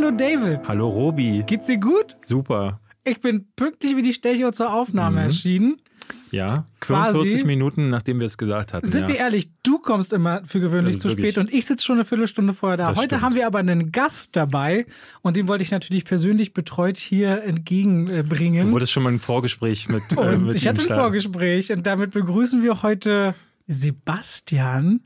Hallo David. Hallo Robi. Geht's dir gut? Super. Ich bin pünktlich wie die Stechuhr zur Aufnahme mhm. erschienen. Ja, Quasi. 45 Minuten, nachdem wir es gesagt hatten. Sind ja. wir ehrlich, du kommst immer für gewöhnlich zu spät und ich sitze schon eine Viertelstunde vorher da. Das Heute stimmt. haben wir aber einen Gast dabei und den wollte ich natürlich persönlich betreut hier entgegenbringen. Du wurdest schon mal ein Vorgespräch mit, äh, mit Ich hatte ein Vorgespräch und damit begrüßen wir heute Sebastian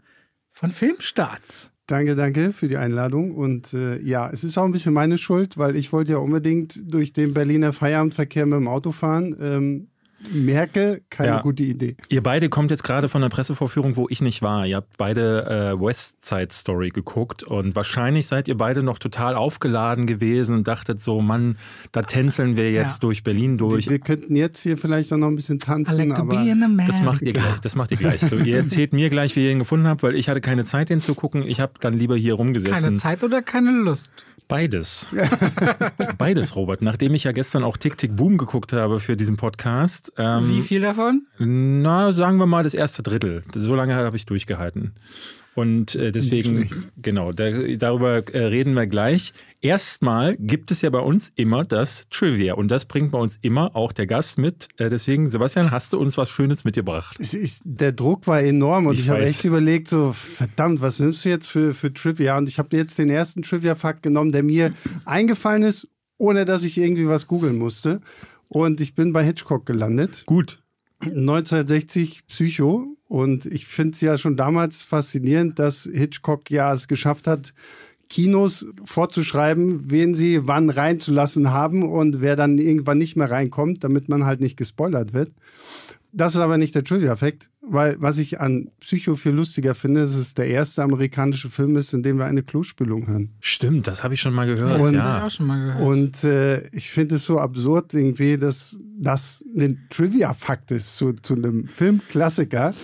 von Filmstarts. Danke, danke für die Einladung. Und äh, ja, es ist auch ein bisschen meine Schuld, weil ich wollte ja unbedingt durch den Berliner Feierabendverkehr mit dem Auto fahren. Ähm, merke, keine ja. gute Idee. Ihr beide kommt jetzt gerade von der Pressevorführung, wo ich nicht war. Ihr habt beide äh, West Side Story geguckt und wahrscheinlich seid ihr beide noch total aufgeladen gewesen und dachtet so, Mann, da tänzeln wir jetzt ja. durch Berlin durch. Wir, wir, könnten jetzt hier vielleicht auch noch ein bisschen tanzen, aber das macht ihr gleich. Das macht ihr gleich. So, ihr erzählt mir gleich, wie ihr ihn gefunden habt, weil ich hatte keine Zeit, den zu gucken. Ich habe dann lieber hier rumgesessen. Keine Zeit oder keine Lust? Beides. Beides, Robert. Nachdem ich ja gestern auch Tick Tick Boom geguckt habe für diesen Podcast. Ähm, Wie viel davon? Na, sagen wir mal das erste Drittel. So lange habe ich durchgehalten. Und äh, deswegen, genau, da, darüber äh, reden wir gleich. Erstmal gibt es ja bei uns immer das Trivia und das bringt bei uns immer auch der Gast mit. Äh, deswegen, Sebastian, hast du uns was Schönes mitgebracht? Ist, der Druck war enorm und ich, ich habe echt überlegt, so verdammt, was nimmst du jetzt für, für Trivia? Und ich habe jetzt den ersten Trivia-Fakt genommen, der mir eingefallen ist, ohne dass ich irgendwie was googeln musste. Und ich bin bei Hitchcock gelandet. Gut. 1960 Psycho und ich finde es ja schon damals faszinierend, dass Hitchcock ja es geschafft hat, Kinos vorzuschreiben, wen sie wann reinzulassen haben und wer dann irgendwann nicht mehr reinkommt, damit man halt nicht gespoilert wird. Das ist aber nicht der Trivia-Effekt, weil was ich an Psycho viel lustiger finde, ist, dass es der erste amerikanische Film ist, in dem wir eine Klospülung hören. Stimmt, das habe ich schon mal gehört. Und, ja. ich auch schon mal gehört. Und äh, ich finde es so absurd irgendwie, dass das ein Trivia-Fakt ist zu, zu einem Filmklassiker.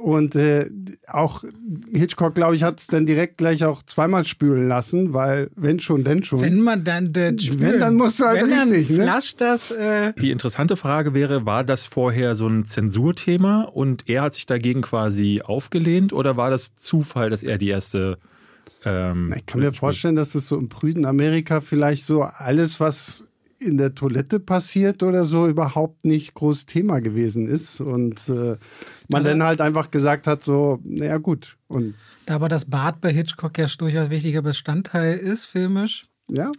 Und äh, auch Hitchcock, glaube ich, hat es dann direkt gleich auch zweimal spülen lassen, weil wenn schon, denn schon. Wenn man dann denn spülen. Wenn, dann muss halt wenn richtig. Dann ne? das. Äh Die interessante Frage wäre, war das vorher so ein Zensurthema und er hat sich dagegen quasi aufgelehnt oder war das Zufall, dass er die erste ähm, ich kann mir vorstellen, dass es so im prüden Amerika vielleicht so alles, was in der Toilette passiert oder so, überhaupt nicht groß Thema gewesen ist. Und äh, man dann halt einfach gesagt hat, so, naja gut. Und da aber das Bad bei Hitchcock ja durchaus wichtiger Bestandteil ist, filmisch. Ja.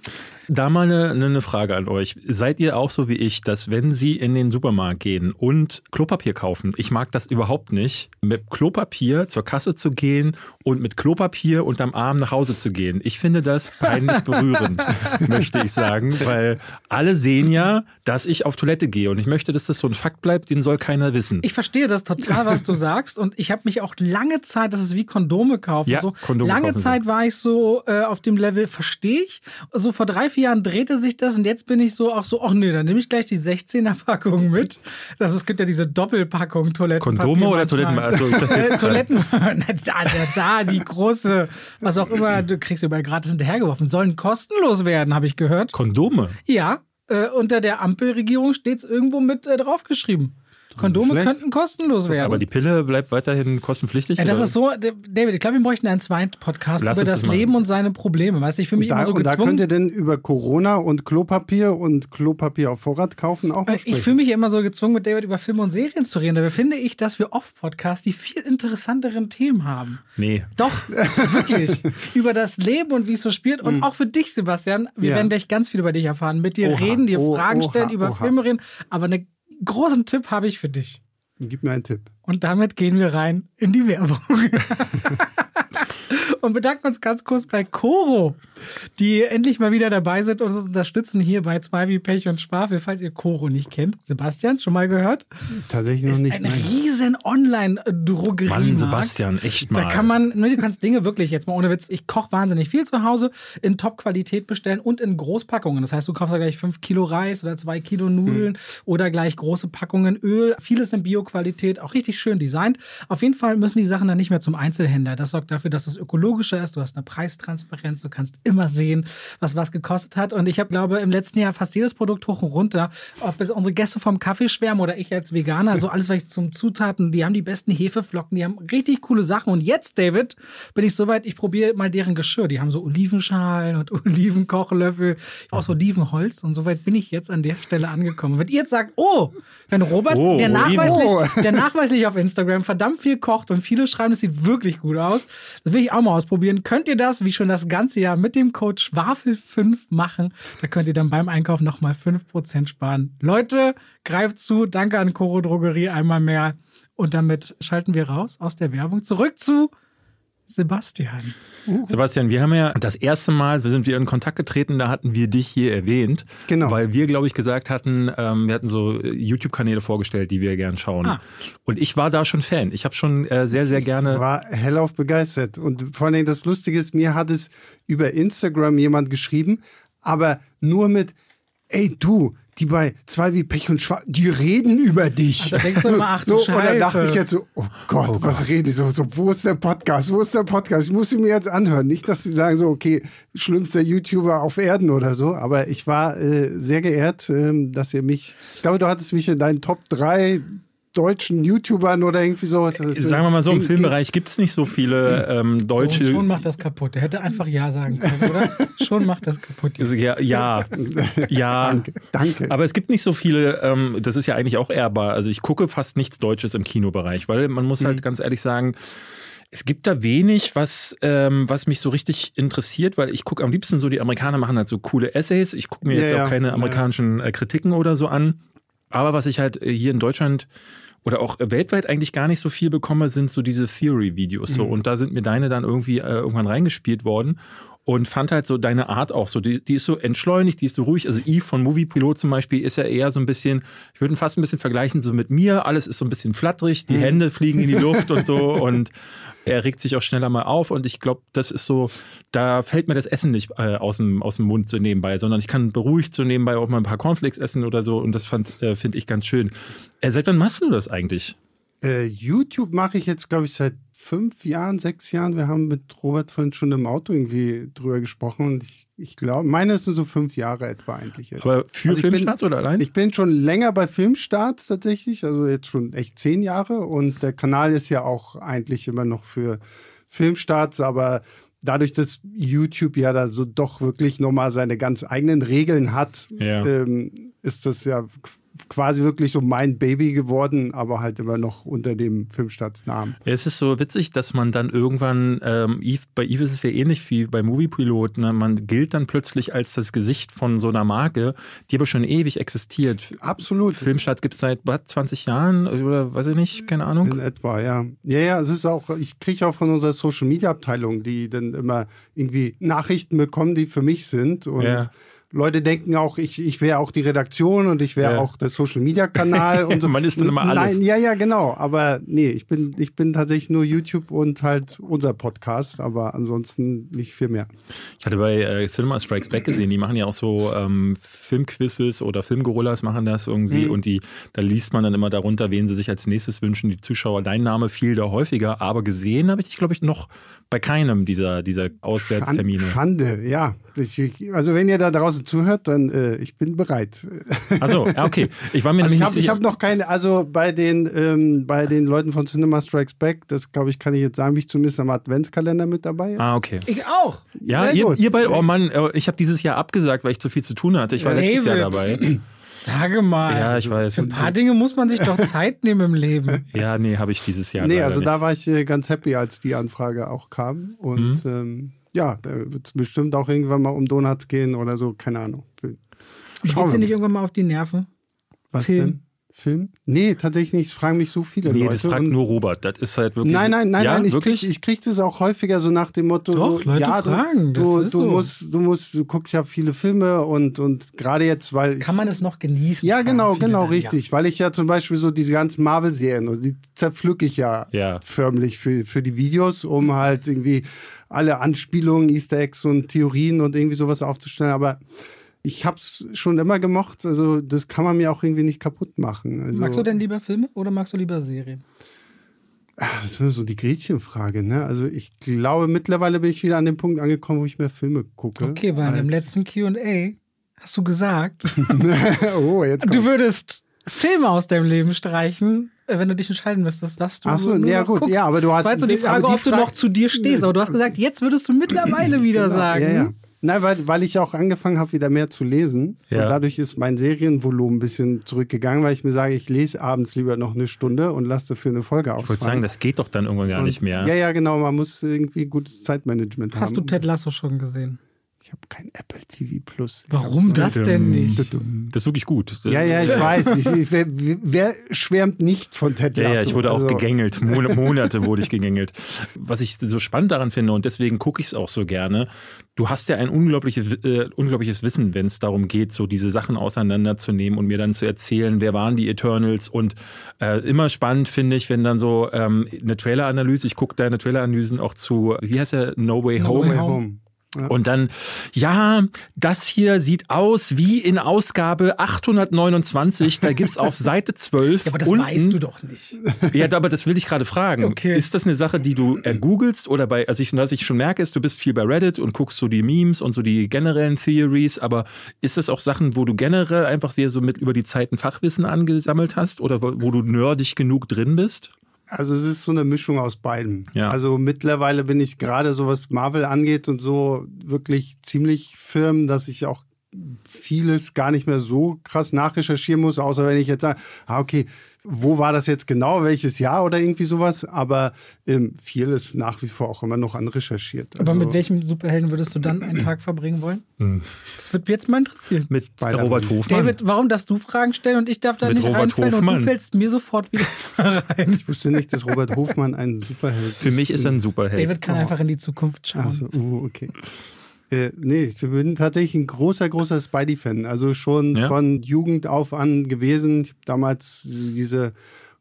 Da mal eine, eine Frage an euch. Seid ihr auch so wie ich, dass wenn Sie in den Supermarkt gehen und Klopapier kaufen, ich mag das überhaupt nicht, mit Klopapier zur Kasse zu gehen und mit Klopapier unterm Arm nach Hause zu gehen. Ich finde das peinlich berührend, möchte ich sagen, weil alle sehen ja, dass ich auf Toilette gehe und ich möchte, dass das so ein Fakt bleibt, den soll keiner wissen. Ich verstehe das total, was du sagst und ich habe mich auch lange Zeit, das ist wie Kondome kaufen. Ja, so. Kondome lange kaufen Zeit war ich so äh, auf dem Level, verstehe ich. So vor drei, vier Jahren drehte sich das und jetzt bin ich so auch so, ach nee, dann nehme ich gleich die 16er Packung mit. Das, es gibt ja diese Doppelpackung Toiletten. Kondome oder Toiletten? Also, Toiletten, da, da, die große, was auch immer, du kriegst überall gratis hinterhergeworfen, sollen kostenlos werden, habe ich gehört. Kondome? Ja, äh, unter der Ampelregierung steht es irgendwo mit äh, draufgeschrieben. Kondome Schlecht. könnten kostenlos werden. Aber die Pille bleibt weiterhin kostenpflichtig? Ja, das oder? ist so, David, ich glaube, wir bräuchten einen zweiten Podcast Lass über das, das Leben und seine Probleme. Weißt du, ich fühle mich da, immer so gezwungen. Und da könnt ihr denn über Corona und Klopapier und Klopapier auf Vorrat kaufen auch mal äh, Ich fühle mich immer so gezwungen, mit David über Filme und Serien zu reden. Dabei finde ich, dass wir oft Podcasts die viel interessanteren Themen haben. Nee. Doch, wirklich. über das Leben und wie es so spielt. Und mhm. auch für dich, Sebastian. Wir ja. werden gleich ganz viel über dich erfahren. Mit dir oha, reden, dir oh, Fragen oha, stellen, über oha. Filme reden. Aber einen großen Tipp habe ich für dich. Gib mir einen Tipp. Und damit gehen wir rein in die Werbung. und bedanken uns ganz kurz bei Coro, die endlich mal wieder dabei sind und uns unterstützen hier bei zwei wie Pech und Schwafel, falls ihr Coro nicht kennt. Sebastian, schon mal gehört? Tatsächlich noch ist nicht. Ein nein. riesen Online-Drogerie. Mann, Sebastian, echt mal. Da kann man, ne, du kannst Dinge wirklich jetzt mal ohne Witz, ich koche wahnsinnig viel zu Hause, in Top-Qualität bestellen und in Großpackungen. Das heißt, du kaufst ja gleich fünf Kilo Reis oder zwei Kilo Nudeln hm. oder gleich große Packungen Öl. Vieles in Bio-Qualität, auch richtig schön designt. Auf jeden Fall müssen die Sachen dann nicht mehr zum Einzelhändler. Das sorgt dafür, dass das ökologisch ökologischer ist, du hast eine Preistransparenz, du kannst immer sehen, was was gekostet hat. Und ich habe, glaube im letzten Jahr fast jedes Produkt hoch und runter. Ob unsere Gäste vom Kaffee schwärmen oder ich als Veganer, so alles, was ich zum Zutaten, die haben die besten Hefeflocken, die haben richtig coole Sachen. Und jetzt, David, bin ich soweit, ich probiere mal deren Geschirr. Die haben so Olivenschalen und Olivenkochlöffel aus Olivenholz. Und soweit bin ich jetzt an der Stelle angekommen. Wenn ihr jetzt sagt, oh, wenn Robert, oh, der, nachweislich, oh. der nachweislich auf Instagram verdammt viel kocht und viele schreiben, es sieht wirklich gut aus, das will ich auch mal ausprobieren. Könnt ihr das, wie schon das ganze Jahr, mit dem Code Schwafel5 machen? Da könnt ihr dann beim Einkauf nochmal 5% sparen. Leute, greift zu. Danke an Coro Drogerie einmal mehr. Und damit schalten wir raus aus der Werbung zurück zu Sebastian. Sebastian, wir haben ja das erste Mal, sind wir in Kontakt getreten, da hatten wir dich hier erwähnt. Genau. Weil wir, glaube ich, gesagt hatten, ähm, wir hatten so YouTube-Kanäle vorgestellt, die wir gern schauen. Ah. Und ich war da schon Fan. Ich habe schon äh, sehr, sehr gerne. Ich war hellauf begeistert. Und vor allem das Lustige ist, mir hat es über Instagram jemand geschrieben, aber nur mit, ey du, die bei zwei wie Pech und Schwarz, die reden über dich. Da denkst du immer, ach so, so Und dann dachte ich jetzt so, oh Gott, oh was Gott. reden die so, so, wo ist der Podcast, wo ist der Podcast? Ich muss ihn mir jetzt anhören. Nicht, dass sie sagen so, okay, schlimmster YouTuber auf Erden oder so, aber ich war äh, sehr geehrt, äh, dass ihr mich, ich glaube, du hattest mich in deinen Top 3 deutschen YouTubern oder irgendwie so. Das, Sagen wir mal so, im Filmbereich gibt es nicht so viele ähm, deutsche. So, schon macht das kaputt. Er hätte einfach Ja sagen können, oder? schon macht das kaputt. Also, ja, ja. ja. Danke, danke. Aber es gibt nicht so viele, ähm, das ist ja eigentlich auch ehrbar. Also ich gucke fast nichts Deutsches im Kinobereich, weil man muss halt mhm. ganz ehrlich sagen, es gibt da wenig, was, ähm, was mich so richtig interessiert, weil ich gucke am liebsten so, die Amerikaner machen halt so coole Essays. Ich gucke mir jetzt ja, auch keine amerikanischen äh, Kritiken oder so an. Aber was ich halt äh, hier in Deutschland oder auch weltweit eigentlich gar nicht so viel bekomme, sind so diese Theory-Videos. So. Mhm. Und da sind mir deine dann irgendwie äh, irgendwann reingespielt worden und fand halt so deine Art auch so. Die, die ist so entschleunigt, die ist so ruhig. Also Eve von Movie Pilot zum Beispiel ist ja eher so ein bisschen, ich würde ihn fast ein bisschen vergleichen so mit mir. Alles ist so ein bisschen flatterig, die mhm. Hände fliegen in die Luft und so und er regt sich auch schneller mal auf und ich glaube, das ist so, da fällt mir das Essen nicht äh, aus, dem, aus dem Mund so nebenbei, sondern ich kann beruhigt so nebenbei auch mal ein paar Cornflakes essen oder so und das äh, finde ich ganz schön. Äh, seit wann machst du das eigentlich? Äh, YouTube mache ich jetzt, glaube ich, seit fünf Jahren, sechs Jahren. Wir haben mit Robert vorhin schon im Auto irgendwie drüber gesprochen und ich, ich glaube, meine sind so fünf Jahre etwa eigentlich jetzt. Aber für also Filmstarts bin, oder allein? Ich bin schon länger bei Filmstarts tatsächlich, also jetzt schon echt zehn Jahre und der Kanal ist ja auch eigentlich immer noch für Filmstarts, aber dadurch, dass YouTube ja da so doch wirklich nochmal seine ganz eigenen Regeln hat, ja. ähm, ist das ja quasi wirklich so mein Baby geworden, aber halt immer noch unter dem Filmstartsnamen. Es ist so witzig, dass man dann irgendwann, ähm, Eve, bei Eve ist es ja ähnlich wie bei Moviepilot, ne? man gilt dann plötzlich als das Gesicht von so einer Marke, die aber schon ewig existiert. Absolut. Filmstart gibt es seit was, 20 Jahren oder weiß ich nicht, keine Ahnung. In etwa, ja. Ja, ja, es ist auch, ich kriege auch von unserer Social Media Abteilung, die dann immer irgendwie Nachrichten bekommen, die für mich sind und ja. Leute denken auch, ich, ich wäre auch die Redaktion und ich wäre ja. auch der Social Media Kanal und so. Man ist dann immer alles. Nein, ja, ja, genau. Aber nee, ich bin, ich bin tatsächlich nur YouTube und halt unser Podcast, aber ansonsten nicht viel mehr. Ich hatte bei äh, Cinema Strikes Back gesehen, die machen ja auch so ähm, Filmquizzes oder Filmgorillas machen das irgendwie mhm. und die, da liest man dann immer darunter, wen sie sich als nächstes wünschen, die Zuschauer. Dein Name fiel da häufiger, aber gesehen habe ich dich, glaube ich, noch bei keinem dieser, dieser Auswärtstermine. Schande, ja. Also wenn ihr da draußen zuhört, dann äh, ich bin bereit. Also okay. Ich war mir also ich hab, Ich habe noch keine, also bei den, ähm, bei den Leuten von Cinema Strikes Back, das glaube ich, kann ich jetzt sagen, bin ich zumindest am Adventskalender mit dabei. Jetzt. Ah, okay. Ich auch. Ja, ihr, ihr beide, oh Mann, äh, ich habe dieses Jahr abgesagt, weil ich zu viel zu tun hatte. Ich war David. letztes Jahr dabei. Sage mal. Ja, ich weiß. Für ein paar Dinge muss man sich doch Zeit nehmen im Leben. Ja, nee, habe ich dieses Jahr. Nee, also nicht. da war ich äh, ganz happy, als die Anfrage auch kam. Und mhm. ähm, ja, da wird es bestimmt auch irgendwann mal um Donuts gehen oder so, keine Ahnung. Geht sie nicht irgendwann mal auf die Nerven? Was Film. denn? Film? Nee, tatsächlich nicht. Das fragen mich so viele nee, Leute. Nee, das fragt nur Robert. Das ist halt wirklich. Nein, nein, nein, ja, nein. Ich kriege ich krieg das auch häufiger so nach dem Motto: Doch, so, Leute ja, fragen. Du, du, du so. musst, du musst, du guckst ja viele Filme und, und gerade jetzt, weil. Kann man es noch genießen? Ja, genau, genau, dann, richtig. Ja. Weil ich ja zum Beispiel so diese ganzen Marvel-Serien, die zerpflücke ich ja, ja, förmlich für, für die Videos, um halt irgendwie alle Anspielungen, Easter Eggs und Theorien und irgendwie sowas aufzustellen. Aber ich habe es schon immer gemocht. Also das kann man mir auch irgendwie nicht kaputt machen. Also, magst du denn lieber Filme oder magst du lieber Serien? Ah, das ist so die Gretchenfrage, ne? Also ich glaube, mittlerweile bin ich wieder an dem Punkt angekommen, wo ich mehr Filme gucke. Okay, weil im letzten QA hast du gesagt, oh, du würdest Filme aus deinem Leben streichen, wenn du dich entscheiden müsstest, was du Ach so, ja gut, guckst. ja, aber du hast... Das war jetzt so die Frage, die ob Frage, du noch zu dir stehst, aber du hast gesagt, jetzt würdest du mittlerweile wieder genau, sagen. Ja, ja. Nein, weil, weil ich auch angefangen habe, wieder mehr zu lesen. Ja. Und dadurch ist mein Serienvolumen ein bisschen zurückgegangen, weil ich mir sage, ich lese abends lieber noch eine Stunde und lasse dafür eine Folge ausfallen. Ich wollte sagen, das geht doch dann irgendwann gar und, nicht mehr. Ja, ja, genau. Man muss irgendwie gutes Zeitmanagement Hast haben. Hast du Ted Lasso schon gesehen? Ich habe kein Apple TV Plus. Warum das denn nicht? Das ist wirklich gut. Ja, ja, ich weiß. Ich, ich, wer, wer, schwärmt nicht von Ted Lasso? Ja, ja ich wurde auch also. gegängelt. Monate wurde ich gegängelt. Was ich so spannend daran finde und deswegen gucke ich es auch so gerne, du hast ja ein unglaubliches, äh, unglaubliches Wissen, wenn es darum geht, so diese Sachen auseinanderzunehmen und mir dann zu erzählen, wer waren die Eternals und äh, immer spannend finde ich, wenn dann so ähm, eine Trailer-Analyse, ich gucke deine Trailer-Analysen auch zu, wie heißt der, No Way Home. No Way Home. Und dann, ja, das hier sieht aus wie in Ausgabe 829. Da gibt es auf Seite 12. Ja, aber das unten, weißt du doch nicht. Ja, aber das will ich gerade fragen. Okay. Ist das eine Sache, die du ergoogelst oder bei, also ich, was ich schon merke, ist, du bist viel bei Reddit und guckst so die Memes und so die generellen Theories, aber ist das auch Sachen, wo du generell einfach sehr so mit über die Zeiten Fachwissen angesammelt hast oder wo, wo du nerdig genug drin bist? Also es ist so eine Mischung aus beidem. Ja. Also mittlerweile bin ich gerade so was Marvel angeht und so wirklich ziemlich firm, dass ich auch vieles gar nicht mehr so krass nachrecherchieren muss, außer wenn ich jetzt sage, ah, okay, wo war das jetzt genau, welches Jahr oder irgendwie sowas, aber ähm, viel ist nach wie vor auch immer noch anrecherchiert. Also, aber mit welchem Superhelden würdest du dann einen Tag verbringen wollen? Hm. Das wird mich jetzt mal interessieren. Mit Robert Hofmann. David, warum darfst du Fragen stellen und ich darf da mit nicht Robert reinfallen Hofmann. und du fällst mir sofort wieder rein? Ich wusste nicht, dass Robert Hofmann ein Superheld ist. Für mich ist er ein Superheld. David kann oh. einfach in die Zukunft schauen. Also, uh, okay. Äh, nee, ich bin tatsächlich ein großer, großer Spidey-Fan. Also schon ja? von Jugend auf an gewesen. Ich habe damals diese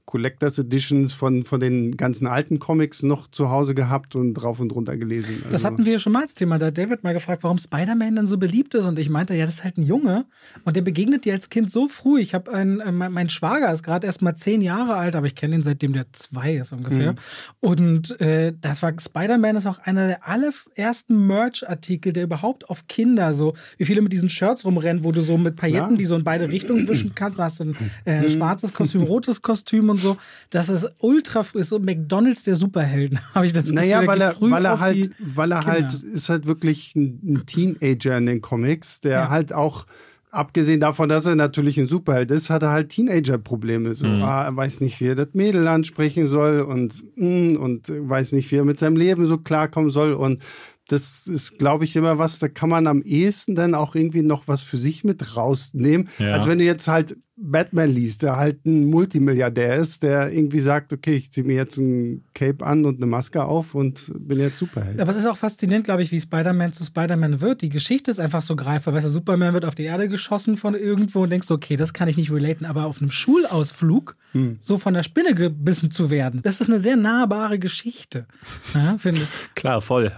Collectors Editions von, von den ganzen alten Comics noch zu Hause gehabt und drauf und runter gelesen. Also das hatten wir schon mal als Thema. Da hat David mal gefragt, warum Spider-Man dann so beliebt ist. Und ich meinte, ja, das ist halt ein Junge. Und der begegnet dir als Kind so früh. Ich habe einen, äh, mein Schwager ist gerade erst mal zehn Jahre alt, aber ich kenne ihn seitdem der zwei ist ungefähr. Mhm. Und äh, das war Spider-Man ist auch einer der allerersten Merch-Artikel, der überhaupt auf Kinder so, wie viele mit diesen Shirts rumrennen, wo du so mit Pailletten, ja. die so in beide Richtungen wischen kannst. Da hast du ein äh, mhm. schwarzes Kostüm, rotes Kostüm und und so. Das ist ultra früh, ist so McDonalds der Superhelden, habe ich das Gefühl. Naja, weil er, weil er halt, weil er halt, ist halt wirklich ein, Teenager in den Comics, der ja. halt auch abgesehen davon, dass er natürlich ein Superheld ist, hat er halt Teenager-Probleme. So, mhm. ah, er weiß nicht, wie er das Mädel ansprechen soll und, mm, und weiß nicht, wie er mit seinem Leben so klarkommen soll. Und das ist, glaube ich, immer was, da kann man am ehesten dann auch irgendwie noch was für sich mit rausnehmen. Ja. Als wenn du jetzt halt Batman liest, der halt ein Multimilliardär ist, der irgendwie sagt, okay, ich ziehe mir jetzt ein Cape an und eine Maske auf und bin jetzt Superheld. Aber es ist auch faszinierend, glaube ich, wie Spider-Man zu Spider-Man wird. Die Geschichte ist einfach so greifbar. Weißt du, Superman wird auf die Erde geschossen von irgendwo und denkst, okay, das kann ich nicht relaten, aber auf einem Schulausflug hm. so von der Spinne gebissen zu werden, das ist eine sehr nahbare Geschichte, ja, finde ich. Klar, voll.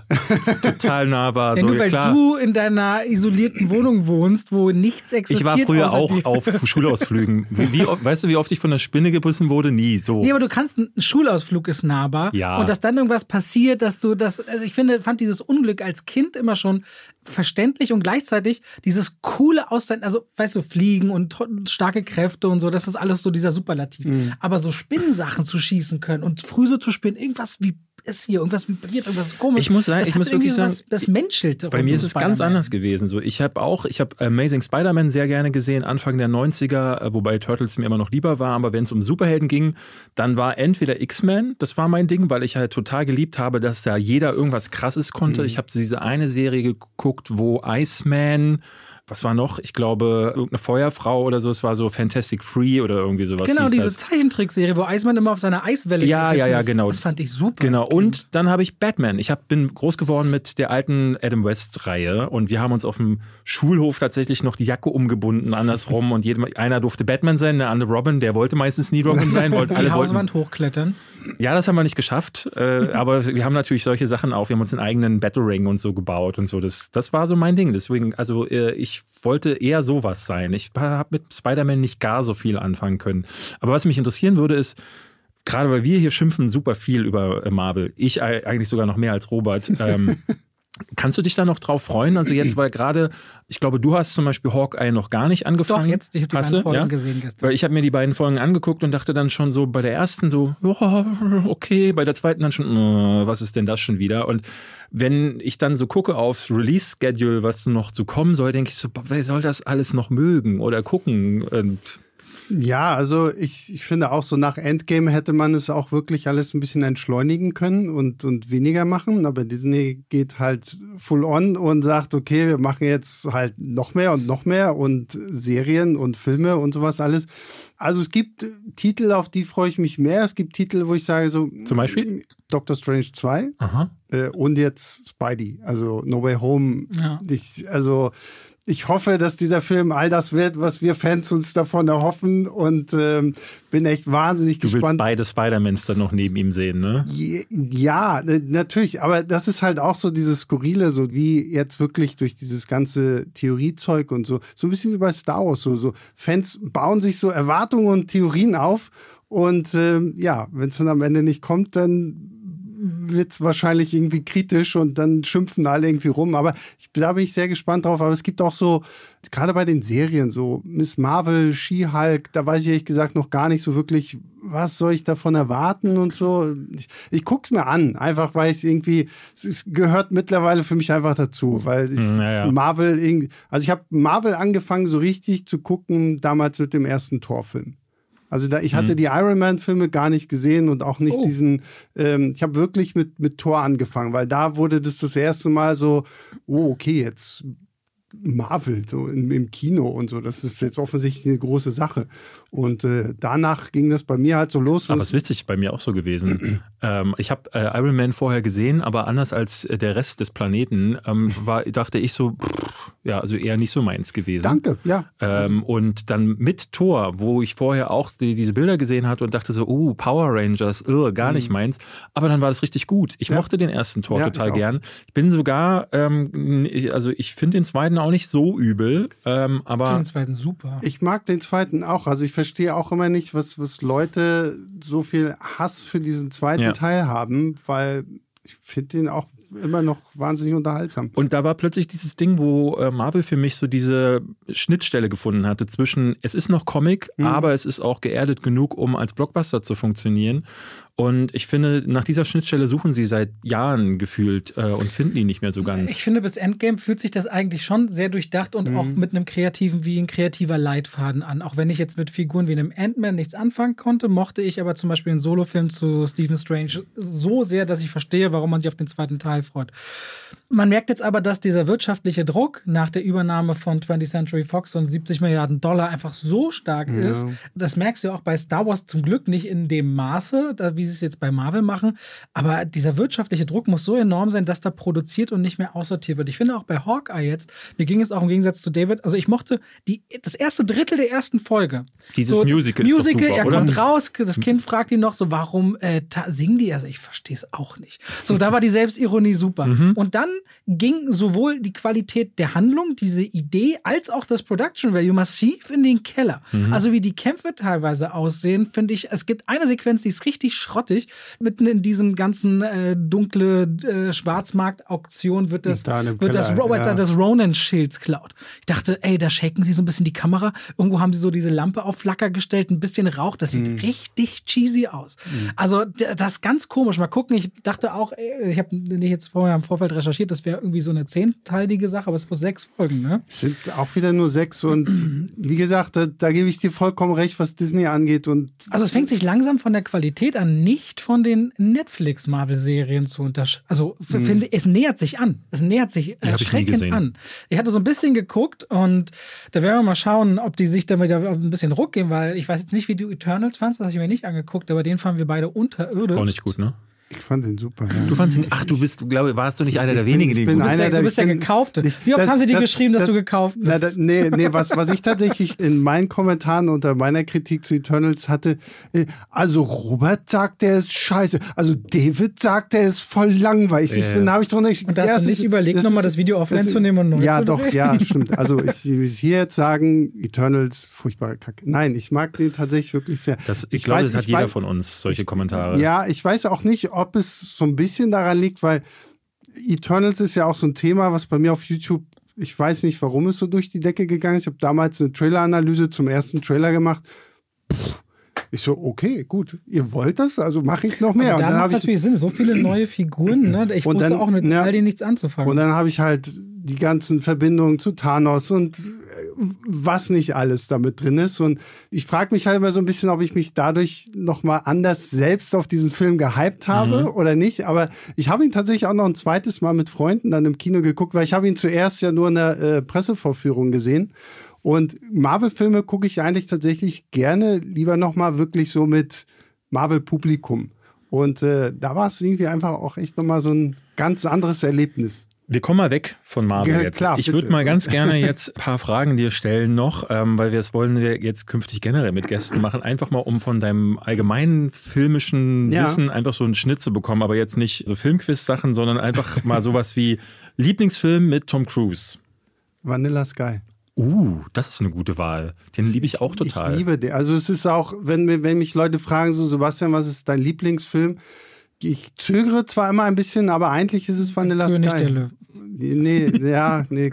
Total nahbar. Ja, so, nur weil klar. du in deiner isolierten Wohnung wohnst, wo nichts existiert. Ich war früher auch auf Schulausflug Schulausflügen. Wie, wie, weißt du, wie oft ich von der Spinne gebissen wurde? Nie. So. Nee, aber du kannst, ein Schulausflug ist nahbar. Ja. Und dass dann irgendwas passiert, dass du das, also ich finde, fand dieses Unglück als Kind immer schon verständlich und gleichzeitig dieses coole Aussehen, also weißt du, Fliegen und starke Kräfte und so, das ist alles so dieser Superlativ. Mhm. Aber so Spinnensachen zu schießen können und früh so zu spinnen, irgendwas wie ist hier, irgendwas vibriert, irgendwas ist komisch. Ich muss sagen, das ich muss wirklich sagen, das menschelt. Bei mir ist es ganz anders gewesen. So, ich habe auch, ich habe Amazing Spider-Man sehr gerne gesehen, Anfang der 90er, äh, wobei Turtles mir immer noch lieber war, aber wenn es um Superhelden ging, dann war entweder X-Men, das war mein Ding, weil ich halt total geliebt habe, dass da jeder irgendwas krasses konnte. Mhm. Ich habe diese eine Serie geguckt, wo Iceman was war noch? Ich glaube, irgendeine Feuerfrau oder so. Es war so Fantastic Free oder irgendwie sowas. Genau, diese. Zeichentrickserie, wo Eismann immer auf seiner Eiswelle Ja, ja, ja, genau. Das fand ich super. Genau. Und dann habe ich Batman. Ich hab, bin groß geworden mit der alten Adam West-Reihe und wir haben uns auf dem Schulhof tatsächlich noch die Jacke umgebunden, andersrum. und jedem, einer durfte Batman sein, der andere Robin. Der wollte meistens nie Robin sein. Wollten, die alle Hauswand wollten, hochklettern. Ja, das haben wir nicht geschafft. Äh, aber wir haben natürlich solche Sachen auch. Wir haben uns einen eigenen Battle Ring und so gebaut und so. Das, das war so mein Ding. Deswegen, also äh, ich wollte eher sowas sein. Ich habe mit Spider-Man nicht gar so viel anfangen können. Aber was mich interessieren würde, ist, gerade weil wir hier schimpfen super viel über äh, Marvel. Ich eigentlich sogar noch mehr als Robert. Ähm, Kannst du dich da noch drauf freuen? Also jetzt, weil gerade, ich glaube, du hast zum Beispiel Hawkeye noch gar nicht angefangen. Doch, jetzt, ich habe die hast beiden Folgen ja? gesehen gestern. Weil ich habe mir die beiden Folgen angeguckt und dachte dann schon so bei der ersten so, oh, okay, bei der zweiten dann schon, oh, was ist denn das schon wieder? Und wenn ich dann so gucke aufs Release-Schedule, was noch so kommen soll, denke ich so, wer soll das alles noch mögen oder gucken? Und ja, also ich, ich finde auch so nach Endgame hätte man es auch wirklich alles ein bisschen entschleunigen können und, und weniger machen. Aber Disney geht halt full on und sagt, okay, wir machen jetzt halt noch mehr und noch mehr und Serien und Filme und sowas alles. Also es gibt Titel, auf die freue ich mich mehr. Es gibt Titel, wo ich sage so. Zum Beispiel? Doctor Strange 2 äh, und jetzt Spidey, also No Way Home. Ja. Ich, also ich hoffe, dass dieser Film all das wird, was wir Fans uns davon erhoffen und ähm, bin echt wahnsinnig du gespannt. Du willst beide Spider-Mans dann noch neben ihm sehen, ne? Ja, natürlich, aber das ist halt auch so dieses Skurrile, so wie jetzt wirklich durch dieses ganze Theoriezeug und so, so ein bisschen wie bei Star Wars, so, so Fans bauen sich so Erwartungen und Theorien auf und ähm, ja, wenn es dann am Ende nicht kommt, dann wird es wahrscheinlich irgendwie kritisch und dann schimpfen alle irgendwie rum. Aber ich, da bin ich sehr gespannt drauf. Aber es gibt auch so, gerade bei den Serien, so Miss Marvel, She-Hulk, da weiß ich ehrlich gesagt noch gar nicht so wirklich, was soll ich davon erwarten und so. Ich, ich gucke es mir an, einfach weil es irgendwie, es gehört mittlerweile für mich einfach dazu, weil ich hm, ja, ja. Marvel irgendwie, also ich habe Marvel angefangen so richtig zu gucken, damals mit dem ersten Torfilm. Also da, ich hatte mhm. die Iron Man-Filme gar nicht gesehen und auch nicht oh. diesen, ähm, ich habe wirklich mit, mit Thor angefangen, weil da wurde das das erste Mal so, oh, okay, jetzt Marvel, so im, im, Kino und so. Das ist jetzt offensichtlich eine große Sache. Und äh, danach ging das bei mir halt so los. Aber es ist witzig, bei mir auch so gewesen. ähm, ich habe äh, Iron Man vorher gesehen, aber anders als äh, der Rest des Planeten ähm, war, dachte ich so, pff, ja, also eher nicht so meins gewesen. Danke, ja. Ähm, und dann mit Thor, wo ich vorher auch die, diese Bilder gesehen hatte und dachte so, oh, Power Rangers, ugh, gar mhm. nicht meins. Aber dann war das richtig gut. Ich ja. mochte den ersten Thor ja, total ich gern. Ich bin sogar, ähm, also ich finde den zweiten auch nicht so übel, ähm, aber. Ich finde den zweiten super. Ich mag den zweiten auch. Also ich verstehe auch immer nicht, was, was Leute so viel Hass für diesen zweiten ja. Teil haben, weil ich finde den auch immer noch wahnsinnig unterhaltsam. Und da war plötzlich dieses Ding, wo äh, Marvel für mich so diese Schnittstelle gefunden hatte zwischen, es ist noch Comic, mhm. aber es ist auch geerdet genug, um als Blockbuster zu funktionieren. Und ich finde, nach dieser Schnittstelle suchen sie seit Jahren gefühlt äh, und finden die nicht mehr so ganz. Ich finde, bis Endgame fühlt sich das eigentlich schon sehr durchdacht und mhm. auch mit einem kreativen, wie ein kreativer Leitfaden an. Auch wenn ich jetzt mit Figuren wie einem Ant-Man nichts anfangen konnte, mochte ich aber zum Beispiel einen Solo-Film zu Stephen Strange so sehr, dass ich verstehe, warum man sich auf den zweiten Teil freut. Man merkt jetzt aber, dass dieser wirtschaftliche Druck nach der Übernahme von 20th Century Fox und 70 Milliarden Dollar einfach so stark ja. ist. Das merkst du auch bei Star Wars zum Glück nicht in dem Maße, wie sie es jetzt bei Marvel machen. Aber dieser wirtschaftliche Druck muss so enorm sein, dass da produziert und nicht mehr aussortiert wird. Ich finde auch bei Hawkeye jetzt, mir ging es auch im Gegensatz zu David, also ich mochte die, das erste Drittel der ersten Folge. Dieses so, Musical, Musical ist super, er oder? kommt raus, das Kind fragt ihn noch so, warum äh, singen die? Also ich verstehe es auch nicht. So, da war die Selbstironie super. Mhm. Und dann ging sowohl die Qualität der Handlung, diese Idee, als auch das Production Value massiv in den Keller. Mhm. Also wie die Kämpfe teilweise aussehen, finde ich, es gibt eine Sequenz, die ist richtig schrottig. Mitten in diesem ganzen äh, dunkle äh, Schwarzmarkt-Auktion wird das, da wird das, Robert ja. das Ronan-Schilds klaut. Ich dachte, ey, da shaken sie so ein bisschen die Kamera. Irgendwo haben sie so diese Lampe auf Flacker gestellt, ein bisschen Rauch. Das sieht mhm. richtig cheesy aus. Mhm. Also das ist ganz komisch. Mal gucken. Ich dachte auch, ich habe nicht jetzt vorher im Vorfeld recherchiert, das wäre irgendwie so eine zehnteilige Sache, aber es muss sechs Folgen, ne? Es sind auch wieder nur sechs und wie gesagt, da, da, gebe ich dir vollkommen recht, was Disney angeht. Und also es fängt sich langsam von der Qualität an, nicht von den Netflix-Marvel-Serien zu unterscheiden. Also hm. finde es nähert sich an. Es nähert sich erschreckend an. Ich hatte so ein bisschen geguckt und da werden wir mal schauen, ob die sich da wieder ein bisschen Ruck geben, weil ich weiß jetzt nicht, wie du Eternals fandst, das habe ich mir nicht angeguckt, aber den fanden wir beide unterirdisch. Auch nicht gut, ne? Ich fand den super. Ja. Du fandst ihn, ach, du bist, du glaube, warst du nicht einer der wenigen, die du bist. Der, du bist der Gekaufte. Wie oft das, haben sie dir das, geschrieben, dass das, du gekauft bist? Na, da, nee, nee, was, was ich tatsächlich in meinen Kommentaren unter meiner Kritik zu Eternals hatte, äh, also Robert sagt, der ist scheiße. Also David sagt, der ist voll langweilig. Ja. Dann habe ich doch nicht. Und da hast du nicht überlegt, nochmal das Video offline zu nehmen und neu Ja, zu doch, ja, stimmt. Also ich will hier jetzt sagen, Eternals, furchtbare Kacke. Nein, ich mag den tatsächlich wirklich sehr. Das, ich, ich glaube, weiß, das hat jeder weiß, von uns, solche Kommentare. Ja, ich weiß auch nicht, ob es so ein bisschen daran liegt, weil Eternals ist ja auch so ein Thema, was bei mir auf YouTube, ich weiß nicht, warum es so durch die Decke gegangen ist. Ich habe damals eine Trailer-Analyse zum ersten Trailer gemacht. Pff, ich so, okay, gut, ihr wollt das, also mache ich noch mehr. Aber da macht natürlich Sinn, so viele neue Figuren, ne? ich wusste dann, auch mit ja, all denen nichts anzufangen. Und dann habe ich halt die ganzen Verbindungen zu Thanos und äh, was nicht alles damit drin ist. Und ich frage mich halt immer so ein bisschen, ob ich mich dadurch nochmal anders selbst auf diesen Film gehypt habe mhm. oder nicht. Aber ich habe ihn tatsächlich auch noch ein zweites Mal mit Freunden dann im Kino geguckt, weil ich habe ihn zuerst ja nur in der äh, Pressevorführung gesehen. Und Marvel-Filme gucke ich eigentlich tatsächlich gerne lieber nochmal wirklich so mit Marvel-Publikum. Und äh, da war es irgendwie einfach auch echt nochmal so ein ganz anderes Erlebnis. Wir kommen mal weg von Marvel ja, jetzt. Klar, ich würde mal ganz gerne jetzt ein paar Fragen dir stellen noch, ähm, weil wir es wollen wir jetzt künftig generell mit Gästen machen. Einfach mal, um von deinem allgemeinen filmischen ja. Wissen einfach so einen Schnitt zu bekommen, aber jetzt nicht so Filmquiz-Sachen, sondern einfach mal sowas wie Lieblingsfilm mit Tom Cruise. Vanilla Sky. Uh, das ist eine gute Wahl. Den liebe ich auch total. Ich liebe den. Also es ist auch, wenn, wenn mich Leute fragen, so Sebastian, was ist dein Lieblingsfilm? Ich zögere zwar immer ein bisschen, aber eigentlich ist es Vanilla König Sky. Der Löw. Nee, ja, nee.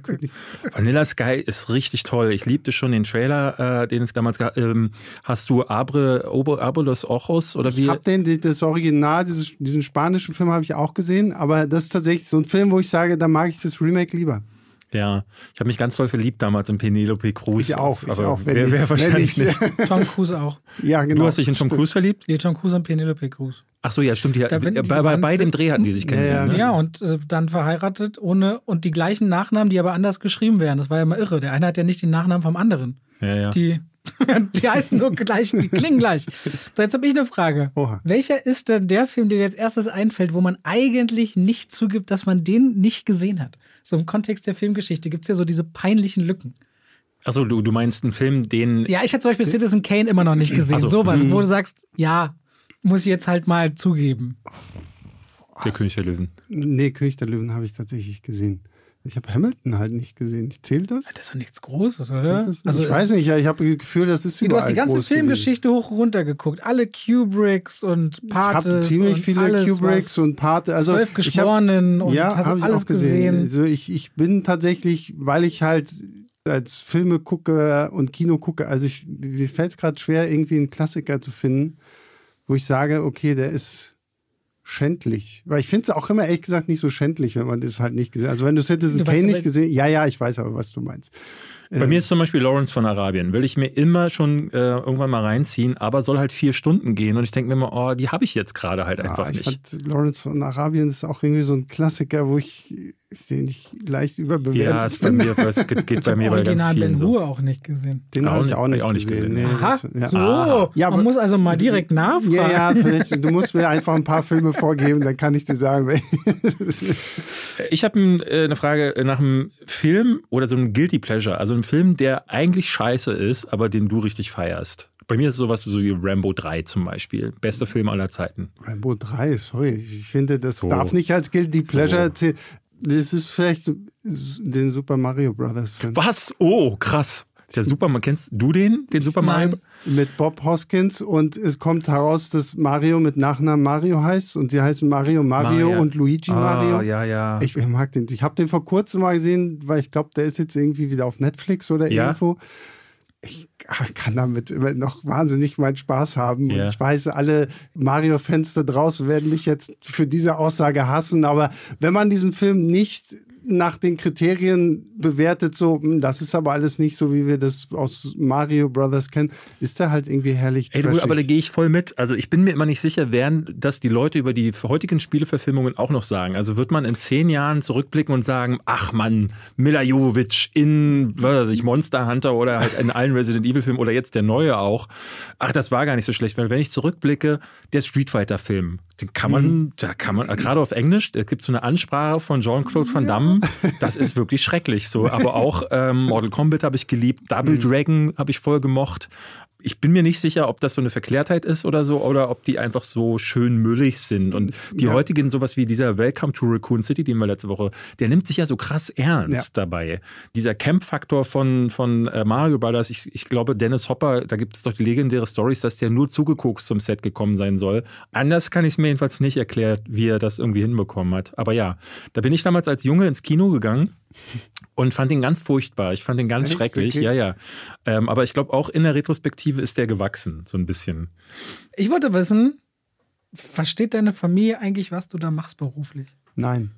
Vanilla Sky ist richtig toll. Ich liebte schon den Trailer, äh, den es damals gab. Ähm, hast du Abre, Obo, Abre los Ojos oder wie? Ich habe den, das Original, dieses, diesen spanischen Film habe ich auch gesehen, aber das ist tatsächlich so ein Film, wo ich sage, da mag ich das Remake lieber. Ja, ich habe mich ganz toll verliebt damals in Penelope Cruz. Ich auch, ich aber auch. Wer, wer wahrscheinlich nicht. Tom Cruise auch. Ja, genau. Du hast dich in Tom Cruise verliebt? Nee, Tom Cruise und Penelope Cruz. Ach so, ja, stimmt. Die, da, die, bei, bei, bei dem Dreh hatten die sich kennengelernt. Ja, ja. Ne? ja und äh, dann verheiratet ohne und die gleichen Nachnamen, die aber anders geschrieben werden. Das war ja immer irre. Der eine hat ja nicht den Nachnamen vom anderen. Ja, ja. Die, die heißen nur gleich, die klingen gleich. So, jetzt habe ich eine Frage. Oha. Welcher ist denn der Film, der dir als erstes einfällt, wo man eigentlich nicht zugibt, dass man den nicht gesehen hat? So im Kontext der Filmgeschichte gibt es ja so diese peinlichen Lücken. Achso, du, du meinst einen Film, den. Ja, ich habe zum Beispiel Citizen Kane immer noch nicht gesehen. So. Sowas, wo du sagst, ja, muss ich jetzt halt mal zugeben. Der König der Löwen. Nee, König der Löwen habe ich tatsächlich gesehen. Ich habe Hamilton halt nicht gesehen. Zählt das? Das ist doch nichts Großes, oder? Also ich weiß nicht, ja, ich habe das Gefühl, das ist überall Du hast die ganze Filmgeschichte hoch runter geguckt. Alle Kubricks und Pate. Ich habe ziemlich viele Kubricks und Pate. Also zwölf Geschworenen hab, und ja, hast alles auch gesehen. gesehen. Also ich, ich bin tatsächlich, weil ich halt als Filme gucke und Kino gucke, also ich, mir fällt es gerade schwer, irgendwie einen Klassiker zu finden, wo ich sage, okay, der ist schändlich. Weil ich finde es auch immer ehrlich gesagt nicht so schändlich, wenn man das halt nicht gesehen hat. Also wenn du Citizen Kane nicht gesehen ja, ja, ich weiß aber, was du meinst. Bei ähm. mir ist zum Beispiel Lawrence von Arabien. Will ich mir immer schon äh, irgendwann mal reinziehen, aber soll halt vier Stunden gehen. Und ich denke mir immer, oh, die habe ich jetzt gerade halt ja, einfach ich nicht. Fand, Lawrence von Arabien ist auch irgendwie so ein Klassiker, wo ich den ich leicht überbewertet ja, ist bei mir, das geht, geht bei mir bei ganz vielen Ben Hur so. auch nicht gesehen. Den habe ich auch nicht, auch nicht gesehen. gesehen. Nee, Aha, ja. so. Aha. Ja, Man muss also mal direkt nachfragen. Ja, ja, vielleicht, du musst mir einfach ein paar Filme vorgeben, dann kann ich dir sagen. ich habe äh, eine Frage nach einem Film oder so einem Guilty Pleasure, also einem Film, der eigentlich scheiße ist, aber den du richtig feierst. Bei mir ist es sowas so wie Rambo 3 zum Beispiel. Bester Film aller Zeiten. Rambo 3, sorry. Ich finde, das so. darf nicht als Guilty Pleasure so. Das ist vielleicht den Super Mario Brothers Film. Was? Oh, krass. Der Super, kennst du den, den Super Mario? Mit Bob Hoskins und es kommt heraus, dass Mario mit Nachnamen Mario heißt und sie heißen Mario Mario Maria. und Luigi ah, Mario. Ja, ja. Ich, ich mag den. Ich habe den vor kurzem mal gesehen, weil ich glaube, der ist jetzt irgendwie wieder auf Netflix oder ja. irgendwo ich kann damit immer noch wahnsinnig meinen Spaß haben. Yeah. Und ich weiß, alle Mario-Fans da draußen werden mich jetzt für diese Aussage hassen, aber wenn man diesen Film nicht nach den Kriterien bewertet, so, hm, das ist aber alles nicht so, wie wir das aus Mario Brothers kennen, ist der halt irgendwie herrlich. Ey, du, aber da gehe ich voll mit. Also ich bin mir immer nicht sicher, werden das die Leute über die heutigen Spieleverfilmungen auch noch sagen. Also wird man in zehn Jahren zurückblicken und sagen, ach man, Mila Jovovich in, was weiß ich, Monster Hunter oder halt in allen Resident Evil Filmen oder jetzt der neue auch. Ach, das war gar nicht so schlecht. Weil wenn ich zurückblicke, der Street Fighter Film, Den kann man, mhm. da kann man, gerade auf Englisch, es gibt so eine Ansprache von Jean-Claude Van Damme, ja. das ist wirklich schrecklich so. Aber auch ähm, Mortal Kombat habe ich geliebt, Double mhm. Dragon habe ich voll gemocht ich bin mir nicht sicher, ob das so eine Verklärtheit ist oder so, oder ob die einfach so schön müllig sind. Und die ja. heutigen, sowas wie dieser Welcome to Raccoon City, den wir letzte Woche, der nimmt sich ja so krass ernst ja. dabei. Dieser Camp-Faktor von, von äh, Mario Brothers, ich, ich glaube, Dennis Hopper, da gibt es doch die legendäre Stories, dass der nur zugeguckt zum Set gekommen sein soll. Anders kann ich es mir jedenfalls nicht erklären, wie er das irgendwie hinbekommen hat. Aber ja, da bin ich damals als Junge ins Kino gegangen und fand ihn ganz furchtbar. Ich fand ihn ganz Echt? schrecklich. Okay. Ja, ja. Ähm, aber ich glaube, auch in der Retrospektive ist der gewachsen, so ein bisschen. Ich wollte wissen, versteht deine Familie eigentlich, was du da machst beruflich? Nein.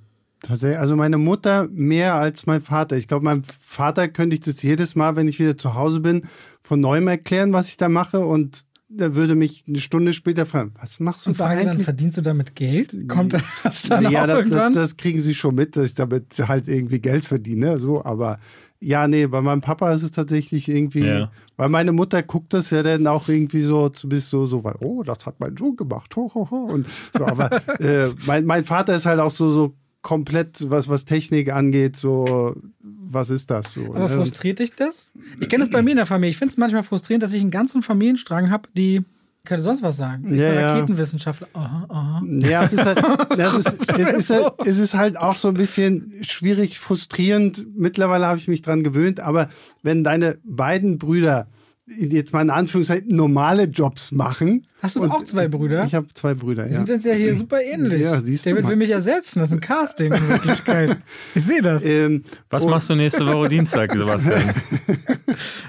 Also meine Mutter mehr als mein Vater. Ich glaube, meinem Vater könnte ich das jedes Mal, wenn ich wieder zu Hause bin, von neuem erklären, was ich da mache. Und der würde mich eine Stunde später fragen, was machst du und da eigentlich? Dann, verdienst du damit Geld? Kommt das dann ja, auch das, irgendwann? Das, das kriegen sie schon mit, dass ich damit halt irgendwie Geld verdiene, so, aber ja, nee, bei meinem Papa ist es tatsächlich irgendwie, ja. weil meine Mutter guckt das ja dann auch irgendwie so, du bist so, so, weil, oh, das hat mein Sohn gemacht, ho, ho, ho. Und so, aber äh, mein, mein Vater ist halt auch so, so komplett, was, was Technik angeht, so, was ist das so? Aber ne? frustriert dich das? Ich kenne es bei mir in der Familie. Ich finde es manchmal frustrierend, dass ich einen ganzen Familienstrang habe, die könnte sonst was sagen. Ich ja, bin Raketenwissenschaftler. Aha, aha. Ja, es ist, halt, es, ist, es, ist halt, es ist halt auch so ein bisschen schwierig, frustrierend. Mittlerweile habe ich mich dran gewöhnt, aber wenn deine beiden Brüder jetzt mal in Anführungszeichen normale Jobs machen. Hast du auch zwei Brüder? Ich habe zwei Brüder, ja. Die sind uns ja hier super ähnlich. Ja, siehst David du will mich ersetzen. Das ist ein Casting in Wirklichkeit. ich sehe das. Ähm, Was machst du nächste Woche Dienstag, Sebastian?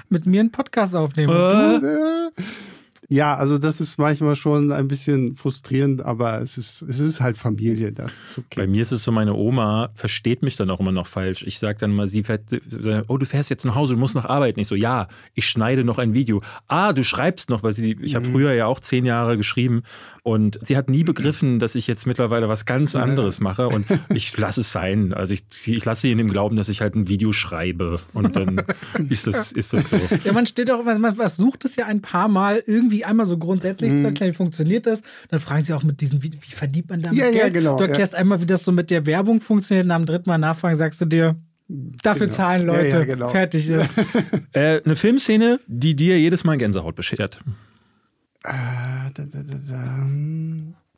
Mit mir einen Podcast aufnehmen. Äh? Ja, also das ist manchmal schon ein bisschen frustrierend, aber es ist, es ist halt Familie, das ist okay. Bei mir ist es so, meine Oma versteht mich dann auch immer noch falsch. Ich sage dann mal, sie fährt, oh, du fährst jetzt nach Hause, du musst noch arbeiten. Ich so, ja, ich schneide noch ein Video. Ah, du schreibst noch, weil sie, ich habe mhm. früher ja auch zehn Jahre geschrieben und sie hat nie begriffen, dass ich jetzt mittlerweile was ganz anderes mache und ich lasse es sein. Also ich, ich lasse sie in dem Glauben, dass ich halt ein Video schreibe und dann ist das, ist das so. Ja, man steht auch, man versucht es ja ein paar Mal irgendwie irgendwie einmal so grundsätzlich mhm. zu erklären, wie funktioniert das. Dann fragen sie auch mit diesen, wie, wie verdient man damit ja, Geld? Ja, genau. Du erklärst ja. einmal, wie das so mit der Werbung funktioniert und am dritten Mal nachfragen sagst du dir, Dafür genau. zahlen Leute. Ja, ja, genau. Fertig ist. äh, eine Filmszene, die dir jedes Mal Gänsehaut beschert. Äh, da, da, da,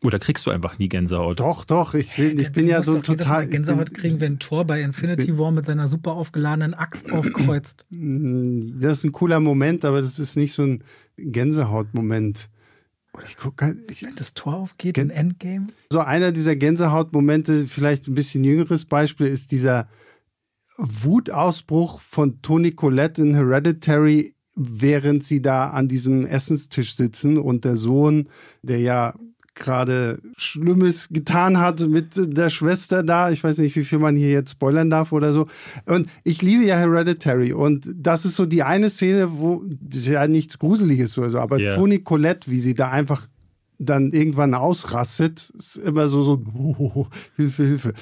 Oder kriegst du einfach nie Gänsehaut? Doch, doch. Ich, bin, ich bin ja so total. Gänsehaut kriegen, wenn Thor bei Infinity War mit seiner super aufgeladenen Axt aufkreuzt. Das ist ein cooler Moment, aber das ist nicht so ein Gänsehautmoment. Ich gucke, ich, wenn das Tor aufgeht in Endgame. So einer dieser Gänsehautmomente, vielleicht ein bisschen jüngeres Beispiel, ist dieser Wutausbruch von Toni Collette in Hereditary, während sie da an diesem Essenstisch sitzen und der Sohn, der ja gerade Schlimmes getan hat mit der Schwester da. Ich weiß nicht, wie viel man hier jetzt spoilern darf oder so. Und ich liebe ja Hereditary. Und das ist so die eine Szene, wo das ja nichts Gruseliges oder so, aber yeah. Toni Colette, wie sie da einfach dann irgendwann ausrastet, ist immer so, so, oh, Hilfe, Hilfe.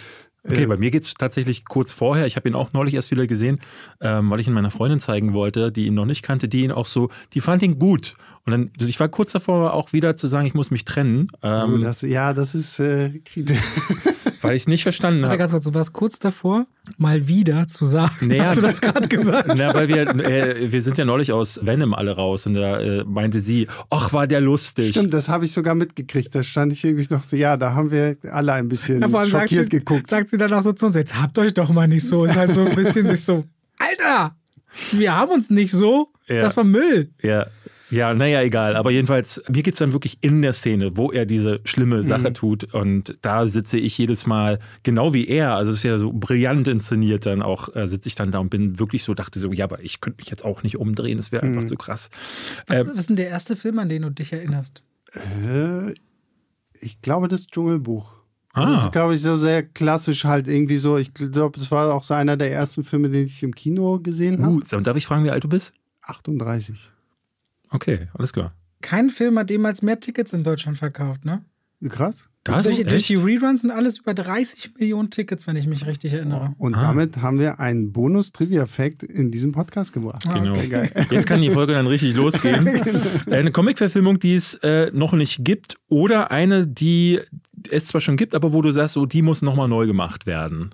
Okay, bei mir geht es tatsächlich kurz vorher. Ich habe ihn auch neulich erst wieder gesehen, ähm, weil ich ihn meiner Freundin zeigen wollte, die ihn noch nicht kannte, die ihn auch so, die fand ihn gut. Und dann, also ich war kurz davor, auch wieder zu sagen, ich muss mich trennen. Ähm, oh, das, ja, das ist äh, Weil ich nicht verstanden habe. Ganz kurz, du warst kurz davor, mal wieder zu sagen. Naja, Hast du das gerade gesagt? Na, weil wir, äh, wir sind ja neulich aus Venom alle raus und da äh, meinte sie, ach, war der lustig. Stimmt, das habe ich sogar mitgekriegt. Da stand ich irgendwie noch so, ja, da haben wir alle ein bisschen ja, schockiert sagt geguckt. sagt sie dann auch so zu uns, jetzt habt euch doch mal nicht so. Ist halt so ein bisschen sich so, Alter, wir haben uns nicht so. Ja. Das war Müll. Ja. Ja, naja, egal. Aber jedenfalls, mir geht es dann wirklich in der Szene, wo er diese schlimme Sache mhm. tut. Und da sitze ich jedes Mal genau wie er. Also es ist ja so brillant inszeniert dann auch, äh, sitze ich dann da und bin wirklich so, dachte so, ja, aber ich könnte mich jetzt auch nicht umdrehen. Das wäre mhm. einfach zu krass. Was, äh, was ist denn der erste Film, an den du dich erinnerst? Äh, ich glaube, das Dschungelbuch. Ah. Das ist, glaube ich, so sehr klassisch halt irgendwie so. Ich glaube, das war auch so einer der ersten Filme, den ich im Kino gesehen habe. Uh, darf ich fragen, wie alt du bist? 38. Okay, alles klar. Kein Film hat jemals mehr Tickets in Deutschland verkauft, ne? Krass. Das durch, durch, die Reruns sind alles über 30 Millionen Tickets, wenn ich mich richtig erinnere. Und ah. damit haben wir einen Bonus-Trivia-Fact in diesem Podcast gebracht. Ah, genau. Okay. Jetzt kann die Folge dann richtig losgehen. Eine Comic-Verfilmung, die es äh, noch nicht gibt oder eine, die es zwar schon gibt, aber wo du sagst, so, die muss nochmal neu gemacht werden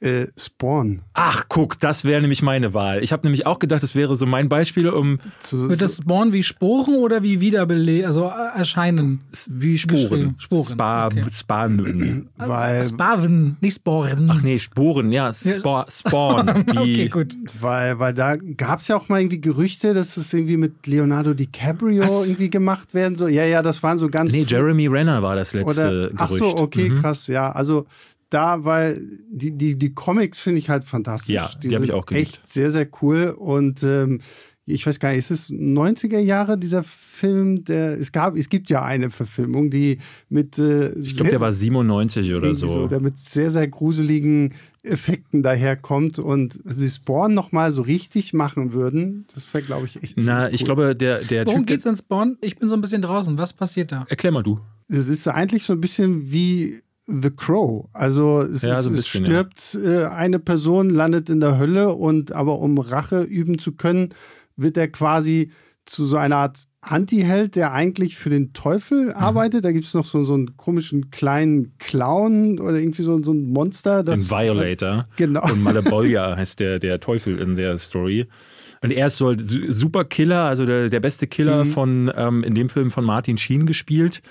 äh, Spawn. Ach, guck, das wäre nämlich meine Wahl. Ich habe nämlich auch gedacht, das wäre so mein Beispiel, um. Zu, Wird das Spawn wie Sporen oder wie Wiederbele also äh, erscheinen? Wie Sporen. Sporen. Spa okay. Spawn. Weil, Spaven, nicht Sporen. Ach nee, Sporen, ja. Spa Spawn. okay, gut. Weil, weil da gab es ja auch mal irgendwie Gerüchte, dass es irgendwie mit Leonardo DiCaprio Was? irgendwie gemacht werden soll. Ja, ja, das waren so ganz. Nee, Jeremy Renner war das letzte oder, Gerücht. Ach so, okay, mhm. krass, ja. Also da, weil die, die, die Comics finde ich halt fantastisch. Ja, die, die habe ich auch geliebt. Echt sehr, sehr cool. Und ähm, ich weiß gar nicht, ist es 90er Jahre, dieser Film, der, es gab, es gibt ja eine Verfilmung, die mit äh, Ich glaube, der war 97 oder so. so. Der mit sehr, sehr gruseligen Effekten daherkommt und sie Spawn nochmal so richtig machen würden, das wäre, glaube ich, echt Na, cool. ich glaube, der, der Worum typ, geht's in Spawn? Ich bin so ein bisschen draußen. Was passiert da? Erklär mal du. Es ist eigentlich so ein bisschen wie The Crow. Also es, ja, so es bisschen, stirbt ja. Äh, eine Person, landet in der Hölle und aber um Rache üben zu können, wird er quasi zu so einer Art Anti-Held, der eigentlich für den Teufel mhm. arbeitet. Da gibt es noch so, so einen komischen kleinen Clown oder irgendwie so, so ein Monster. Das, ein Violator. Genau. Und Malabolja heißt der, der Teufel in der Story. Und er ist so super Killer, also der, der beste Killer mhm. von, ähm, in dem Film von Martin Sheen gespielt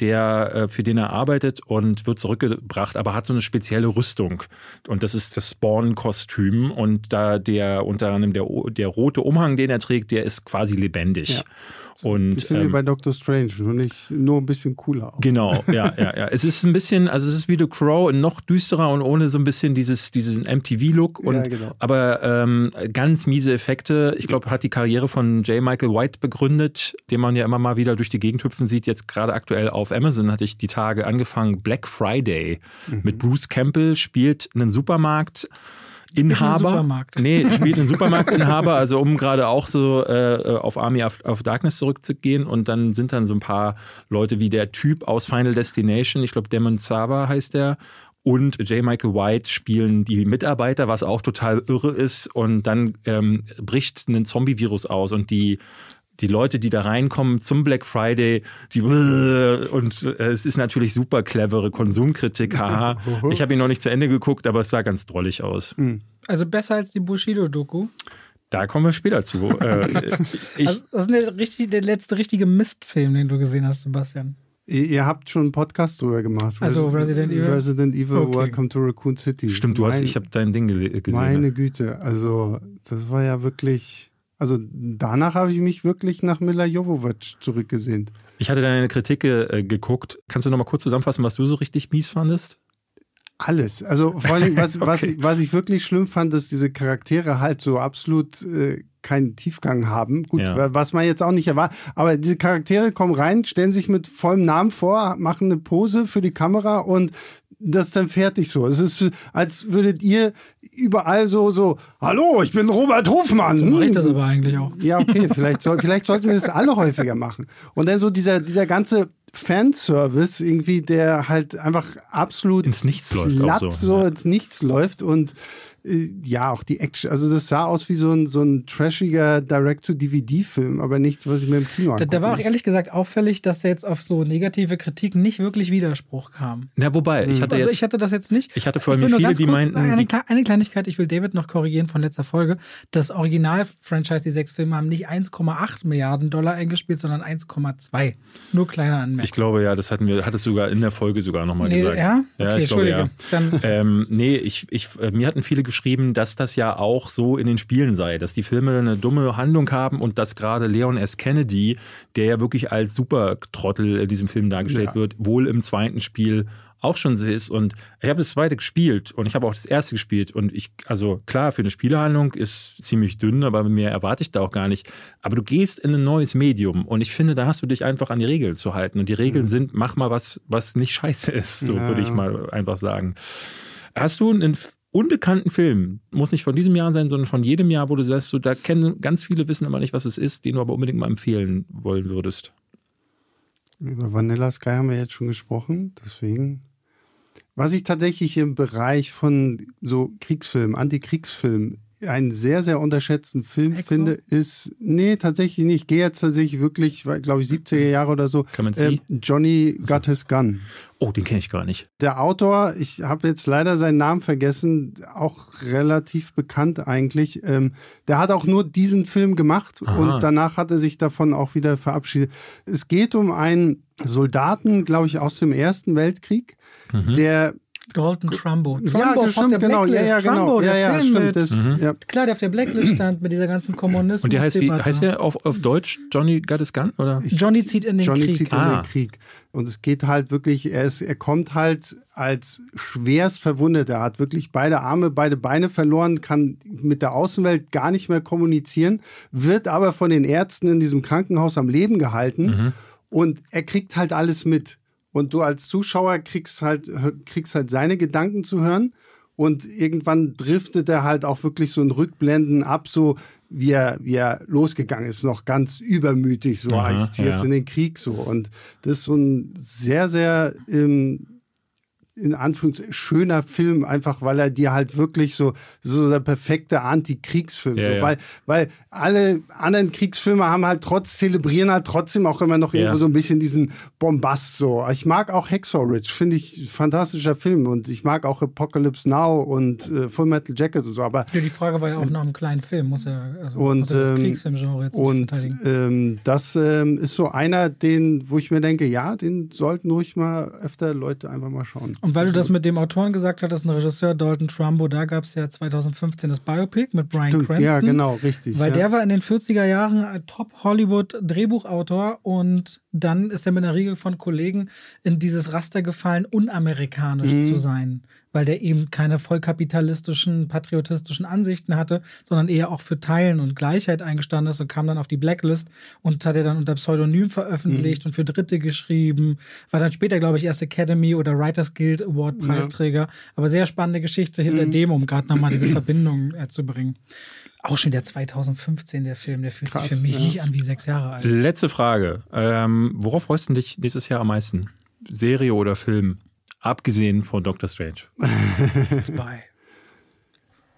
der, äh, für den er arbeitet und wird zurückgebracht, aber hat so eine spezielle Rüstung. Und das ist das Spawn-Kostüm. Und da der unter anderem der, der rote Umhang, den er trägt, der ist quasi lebendig. Ja. Und, bisschen ähm, wie bei Doctor Strange, nur nicht nur ein bisschen cooler. Auch. Genau, ja, ja, ja. Es ist ein bisschen, also es ist wie The Crow, noch düsterer und ohne so ein bisschen dieses, diesen MTV-Look. Ja, genau. Aber ähm, ganz miese Effekte. Ich glaube, hat die Karriere von J. Michael White begründet, den man ja immer mal wieder durch die Gegend hüpfen sieht. Jetzt gerade aktuell auf Amazon hatte ich die Tage angefangen. Black Friday mhm. mit Bruce Campbell spielt einen Supermarkt. Inhaber. Nee, spielt einen Supermarktinhaber, also um gerade auch so äh, auf Army of, of, Darkness zurückzugehen. Und dann sind dann so ein paar Leute wie der Typ aus Final Destination, ich glaube Demon Sava heißt der, und J. Michael White spielen die Mitarbeiter, was auch total irre ist. Und dann ähm, bricht ein Zombie-Virus aus und die die Leute, die da reinkommen zum Black Friday, die und äh, es ist natürlich super clevere Konsumkritik, haha. ich habe ihn noch nicht zu Ende geguckt, aber es sah ganz drollig aus. Hm. Also besser als die Bushido-Doku? Da kommen wir später zu. äh, also das ist der, richtig, der letzte richtige Mistfilm, den du gesehen hast, Sebastian. Ihr, habt schon einen Podcast drüber gemacht. Also Resident Evil. Resident Evil, okay. Welcome to Raccoon City. Stimmt, du mein, hast, ich habe dein Ding gesehen. Meine ne? Güte, also das war ja wirklich also danach habe ich mich wirklich nach Mila Jovovic zurückgesehnt. Ich hatte deine Kritik äh, geguckt. Kannst du noch mal kurz zusammenfassen, was du so richtig mies fandest? Alles. Also vor allem, was, okay. was, ich, was ich wirklich schlimm fand, dass diese Charaktere halt so absolut äh, keinen Tiefgang haben. Gut, ja. was man jetzt auch nicht erwartet. Aber diese Charaktere kommen rein, stellen sich mit vollem Namen vor, machen eine Pose für die Kamera und das ist dann fertig so. Es ist, als würdet ihr überall so, so, hallo, ich bin Robert Hofmann. So mache ich das aber eigentlich auch. Ja, okay, vielleicht, soll, vielleicht sollten wir das alle häufiger machen. Und dann so dieser, dieser ganze Fanservice irgendwie, der halt einfach absolut ins Nichts läuft. Glatt so, so ja. ins Nichts läuft und ja, auch die Action, also das sah aus wie so ein, so ein trashiger Direct-to-DVD-Film, aber nichts, was ich mir im Kino angucke. Da, da war auch ehrlich gesagt auffällig, dass er jetzt auf so negative Kritik nicht wirklich Widerspruch kam. Ja, wobei, ich hatte also jetzt, ich hatte das jetzt nicht. Ich hatte vor allem viele, die meinten... Eine, eine, Kleinigkeit, ich will David noch korrigieren von letzter Folge. Das Original-Franchise, die sechs Filme, haben nicht 1,8 Milliarden Dollar eingespielt, sondern 1,2. Nur kleine Anmerkung. Ich glaube, ja, das hatten wir, hattest sogar in der Folge sogar nochmal nee, gesagt. Ja? Okay, ja, ich glaube, ja. Dann ähm, nee, ich, ich, äh, mir hatten viele geschrieben, dass das ja auch so in den Spielen sei, dass die Filme eine dumme Handlung haben und dass gerade Leon S. Kennedy, der ja wirklich als Supertrottel in diesem Film dargestellt ja. wird, wohl im zweiten Spiel auch schon so ist. Und ich habe das zweite gespielt und ich habe auch das erste gespielt. Und ich, also klar, für eine Spielehandlung ist ziemlich dünn, aber mehr erwarte ich da auch gar nicht. Aber du gehst in ein neues Medium und ich finde, da hast du dich einfach an die Regeln zu halten. Und die Regeln mhm. sind, mach mal was, was nicht scheiße ist, so ja. würde ich mal einfach sagen. Hast du einen unbekannten Film, muss nicht von diesem Jahr sein, sondern von jedem Jahr, wo du sagst, so, da kennen ganz viele wissen aber nicht, was es ist, den du aber unbedingt mal empfehlen wollen würdest? Über Vanilla Sky haben wir jetzt schon gesprochen, deswegen. Was ich tatsächlich im Bereich von so Kriegsfilmen, Antikriegsfilmen einen sehr, sehr unterschätzten Film Exo? finde, ist, nee, tatsächlich nicht. Ich gehe jetzt tatsächlich wirklich, glaube ich, 70er Jahre oder so. Kann man äh, Johnny Got His Gun. Oh, den kenne ich gar nicht. Der Autor, ich habe jetzt leider seinen Namen vergessen, auch relativ bekannt eigentlich. Ähm, der hat auch nur diesen Film gemacht Aha. und danach hat er sich davon auch wieder verabschiedet. Es geht um einen Soldaten, glaube ich, aus dem Ersten Weltkrieg, mhm. der Golden Trumbo. Trumbo ja, stimmt, genau. Ja, ja, genau. Trumbo, ja, ja, stimmt. Das, mhm. ja. Klar, der auf der Blacklist stand mit dieser ganzen Kommunismus. Und der heißt, wie, heißt der auf, auf Deutsch Johnny Got His Gun? Oder? Johnny zieht in den Johnny Krieg. Johnny zieht in ah. den Krieg. Und es geht halt wirklich, er, ist, er kommt halt als schwerst verwundet. Er hat wirklich beide Arme, beide Beine verloren, kann mit der Außenwelt gar nicht mehr kommunizieren, wird aber von den Ärzten in diesem Krankenhaus am Leben gehalten. Mhm. Und er kriegt halt alles mit. Und du als Zuschauer kriegst halt, kriegst halt seine Gedanken zu hören. Und irgendwann driftet er halt auch wirklich so ein Rückblenden ab, so wie er, wie er losgegangen ist, noch ganz übermütig, so, Aha, ah, ich ziehe ja. jetzt in den Krieg so. Und das ist so ein sehr, sehr ähm, in Anführungszeichen schöner Film, einfach weil er dir halt wirklich so, so der perfekte Anti-Kriegsfilm. Ja, so, ja. Weil, weil alle anderen Kriegsfilme haben halt trotz, zelebrieren halt trotzdem auch immer noch ja. irgendwo so ein bisschen diesen Bombast so. Ich mag auch Hacksaw Ridge, finde ich fantastischer Film und ich mag auch Apocalypse Now und äh, Full Metal Jacket und so, aber. Ja, die Frage war ja auch nach einem kleinen Film, muss er, also und, muss er das ähm, Kriegsfilmgenre jetzt Und ähm, das ähm, ist so einer, den, wo ich mir denke, ja, den sollten ruhig mal öfter Leute einfach mal schauen. Und weil du das mit dem Autoren gesagt hattest, ein Regisseur, Dalton Trumbo, da gab es ja 2015 das Biopic mit Brian Stimmt, Cranston. Ja, genau, richtig. Weil ja. der war in den 40er Jahren ein Top-Hollywood-Drehbuchautor und dann ist er mit einer Riegel von Kollegen in dieses Raster gefallen, unamerikanisch mhm. zu sein weil der eben keine vollkapitalistischen, patriotistischen Ansichten hatte, sondern eher auch für Teilen und Gleichheit eingestanden ist und kam dann auf die Blacklist und hat er dann unter Pseudonym veröffentlicht mhm. und für Dritte geschrieben. War dann später, glaube ich, erst Academy oder Writers Guild Award Preisträger. Ja. Aber sehr spannende Geschichte hinter mhm. dem, um gerade nochmal diese Verbindung äh, zu bringen. Auch schon der 2015, der Film, der fühlt Krass, sich für mich ja. nicht an wie sechs Jahre alt. Letzte Frage. Ähm, worauf freust du dich nächstes Jahr am meisten? Serie oder Film? Abgesehen von Doctor Strange. Zwei.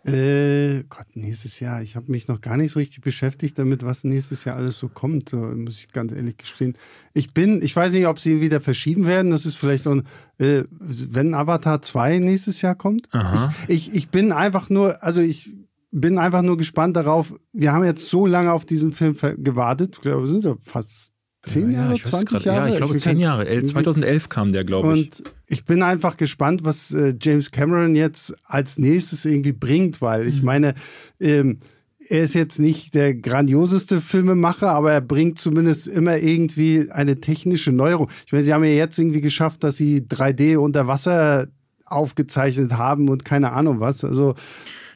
Äh, Gott, nächstes Jahr. Ich habe mich noch gar nicht so richtig beschäftigt damit, was nächstes Jahr alles so kommt, muss ich ganz ehrlich gestehen. Ich bin, ich weiß nicht, ob sie wieder verschieben werden. Das ist vielleicht auch, äh, wenn Avatar 2 nächstes Jahr kommt. Ich, ich, ich bin einfach nur, also ich bin einfach nur gespannt darauf. Wir haben jetzt so lange auf diesen Film gewartet. Ich glaube, wir sind ja fast zehn ja, Jahre, 20 Jahre? Ja, ich glaube zehn Jahre. 2011 kam der, glaube ich. Und ich bin einfach gespannt, was äh, James Cameron jetzt als nächstes irgendwie bringt, weil ich mhm. meine, ähm, er ist jetzt nicht der grandioseste Filmemacher, aber er bringt zumindest immer irgendwie eine technische Neuerung. Ich meine, sie haben ja jetzt irgendwie geschafft, dass sie 3D unter Wasser aufgezeichnet haben und keine Ahnung was. Also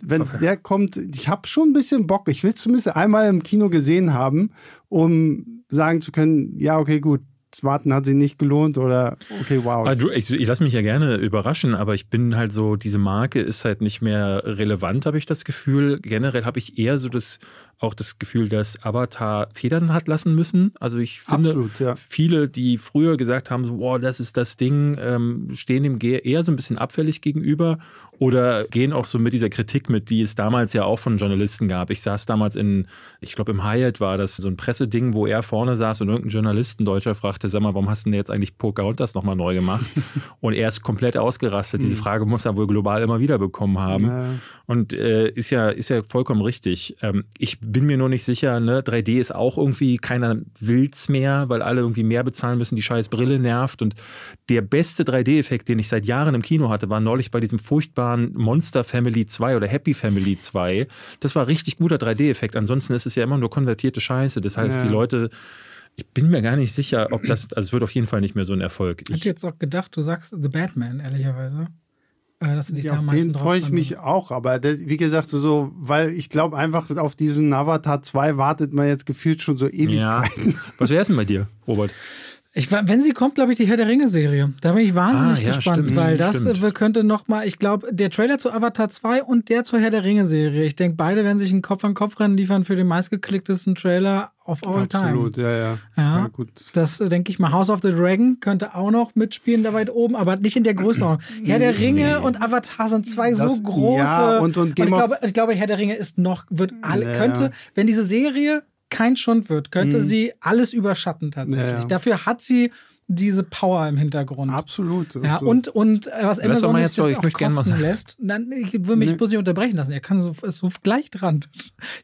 wenn okay. der kommt, ich habe schon ein bisschen Bock. Ich will zumindest einmal im Kino gesehen haben, um sagen zu können, ja, okay, gut, Warten hat sich nicht gelohnt oder okay, wow. Also, ich, ich lasse mich ja gerne überraschen, aber ich bin halt so, diese Marke ist halt nicht mehr relevant, habe ich das Gefühl. Generell habe ich eher so das auch das Gefühl, dass Avatar Federn hat lassen müssen. Also ich finde, Absolut, ja. viele, die früher gesagt haben, so, boah, das ist das Ding, ähm, stehen dem eher so ein bisschen abfällig gegenüber oder gehen auch so mit dieser Kritik mit, die es damals ja auch von Journalisten gab. Ich saß damals in, ich glaube im Hyatt war das so ein Presseding, wo er vorne saß und irgendein Journalist, ein Deutscher, fragte, sag mal, warum hast du denn jetzt eigentlich Pocahontas nochmal neu gemacht? und er ist komplett ausgerastet. Diese hm. Frage muss er wohl global immer wieder bekommen haben. Ja. Und äh, ist ja, ist ja vollkommen richtig. Ähm, ich bin mir nur nicht sicher, ne? 3D ist auch irgendwie, keiner will's mehr, weil alle irgendwie mehr bezahlen müssen, die scheiß Brille nervt. Und der beste 3D-Effekt, den ich seit Jahren im Kino hatte, war neulich bei diesem furchtbaren Monster Family 2 oder Happy Family 2. Das war richtig guter 3D-Effekt. Ansonsten ist es ja immer nur konvertierte Scheiße. Das heißt, ja. die Leute ich bin mir gar nicht sicher, ob das, also es wird auf jeden Fall nicht mehr so ein Erfolg. Ich hätte jetzt auch gedacht, du sagst The Batman, ehrlicherweise. Äh, dass die ja, auf den freue ich mich auch, aber das, wie gesagt, so, weil ich glaube einfach auf diesen Avatar 2 wartet man jetzt gefühlt schon so Ewigkeiten. Ja. Was wäre es denn bei dir, Robert? Ich, wenn sie kommt, glaube ich, die Herr der Ringe-Serie. Da bin ich wahnsinnig ah, ja, gespannt, stimmt, weil das stimmt. könnte nochmal, ich glaube, der Trailer zu Avatar 2 und der zur Herr der Ringe-Serie. Ich denke, beide werden sich ein Kopf-an-Kopf-Rennen liefern für den meistgeklicktesten Trailer of all Absolut, time. Absolut, ja, ja. Ja, ja. Das äh, denke ich mal. House of the Dragon könnte auch noch mitspielen da weit oben, aber nicht in der Größenordnung. Herr der Ringe nee. und Avatar sind zwei das, so große. Ja, und, und, und ich, glaube, ich glaube, Herr der Ringe ist noch, wird alle, ja. könnte, wenn diese Serie kein Schund wird, könnte mhm. sie alles überschatten tatsächlich. Ja, ja. Dafür hat sie diese Power im Hintergrund. Absolut. Ja, und, und äh, was Amazon jetzt auch ich kosten lässt, dann, ich will mich nee. bloß nicht unterbrechen lassen. Er kann so, ist so gleich dran.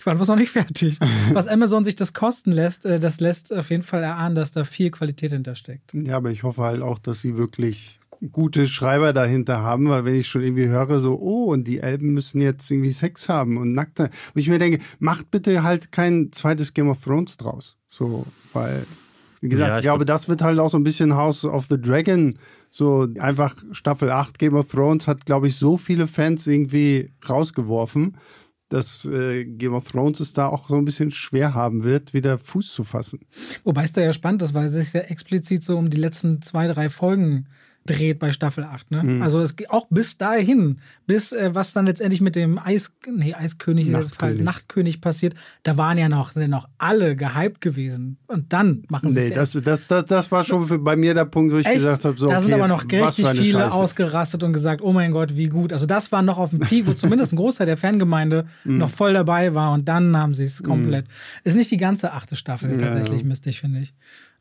Ich war bloß noch nicht fertig. was Amazon sich das kosten lässt, äh, das lässt auf jeden Fall erahnen, dass da viel Qualität hintersteckt. Ja, aber ich hoffe halt auch, dass sie wirklich gute Schreiber dahinter haben, weil wenn ich schon irgendwie höre, so, oh, und die Elben müssen jetzt irgendwie Sex haben und nackt sein. Und ich mir denke, macht bitte halt kein zweites Game of Thrones draus. So, weil, wie gesagt, ja, ich, ich glaube, das wird halt auch so ein bisschen House of the Dragon. So einfach Staffel 8 Game of Thrones hat, glaube ich, so viele Fans irgendwie rausgeworfen, dass äh, Game of Thrones es da auch so ein bisschen schwer haben wird, wieder Fuß zu fassen. Wobei es da ja spannend ist, weil es sich ja explizit so um die letzten zwei, drei Folgen dreht bei Staffel 8. Ne? Mhm. Also es geht auch bis dahin, bis äh, was dann letztendlich mit dem Eis, nee, Eiskönig, Nachtkönig. Nachtkönig passiert, da waren ja noch, sind noch alle gehypt gewesen. Und dann machen sie nee, das, das, das, das war schon für, bei mir der Punkt, wo ich Echt? gesagt habe, so, Da sind aber noch richtig viele Scheiße. ausgerastet und gesagt, oh mein Gott, wie gut. Also das war noch auf dem Peak, wo zumindest ein Großteil der Fangemeinde mhm. noch voll dabei war und dann haben sie es mhm. komplett. Ist nicht die ganze achte Staffel tatsächlich, ja. mistig, finde ich.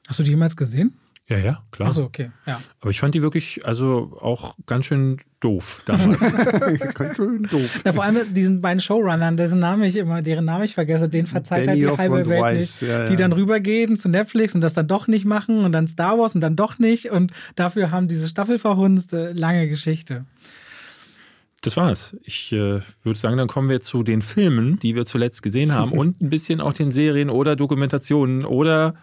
Hast du die jemals gesehen? Ja, ja, klar. Achso, okay. Ja. Aber ich fand die wirklich, also auch ganz schön doof damals. ganz schön doof. Ja, vor allem diesen beiden Showrunnern, dessen Name ich immer, deren Name ich vergesse, den verzeiht halt die halbe Welt Weiss. nicht. Ja, ja. Die dann rübergehen zu Netflix und das dann doch nicht machen und dann Star Wars und dann doch nicht und dafür haben diese Staffel verhunzt. Lange Geschichte. Das war's. Ich äh, würde sagen, dann kommen wir zu den Filmen, die wir zuletzt gesehen haben und ein bisschen auch den Serien oder Dokumentationen oder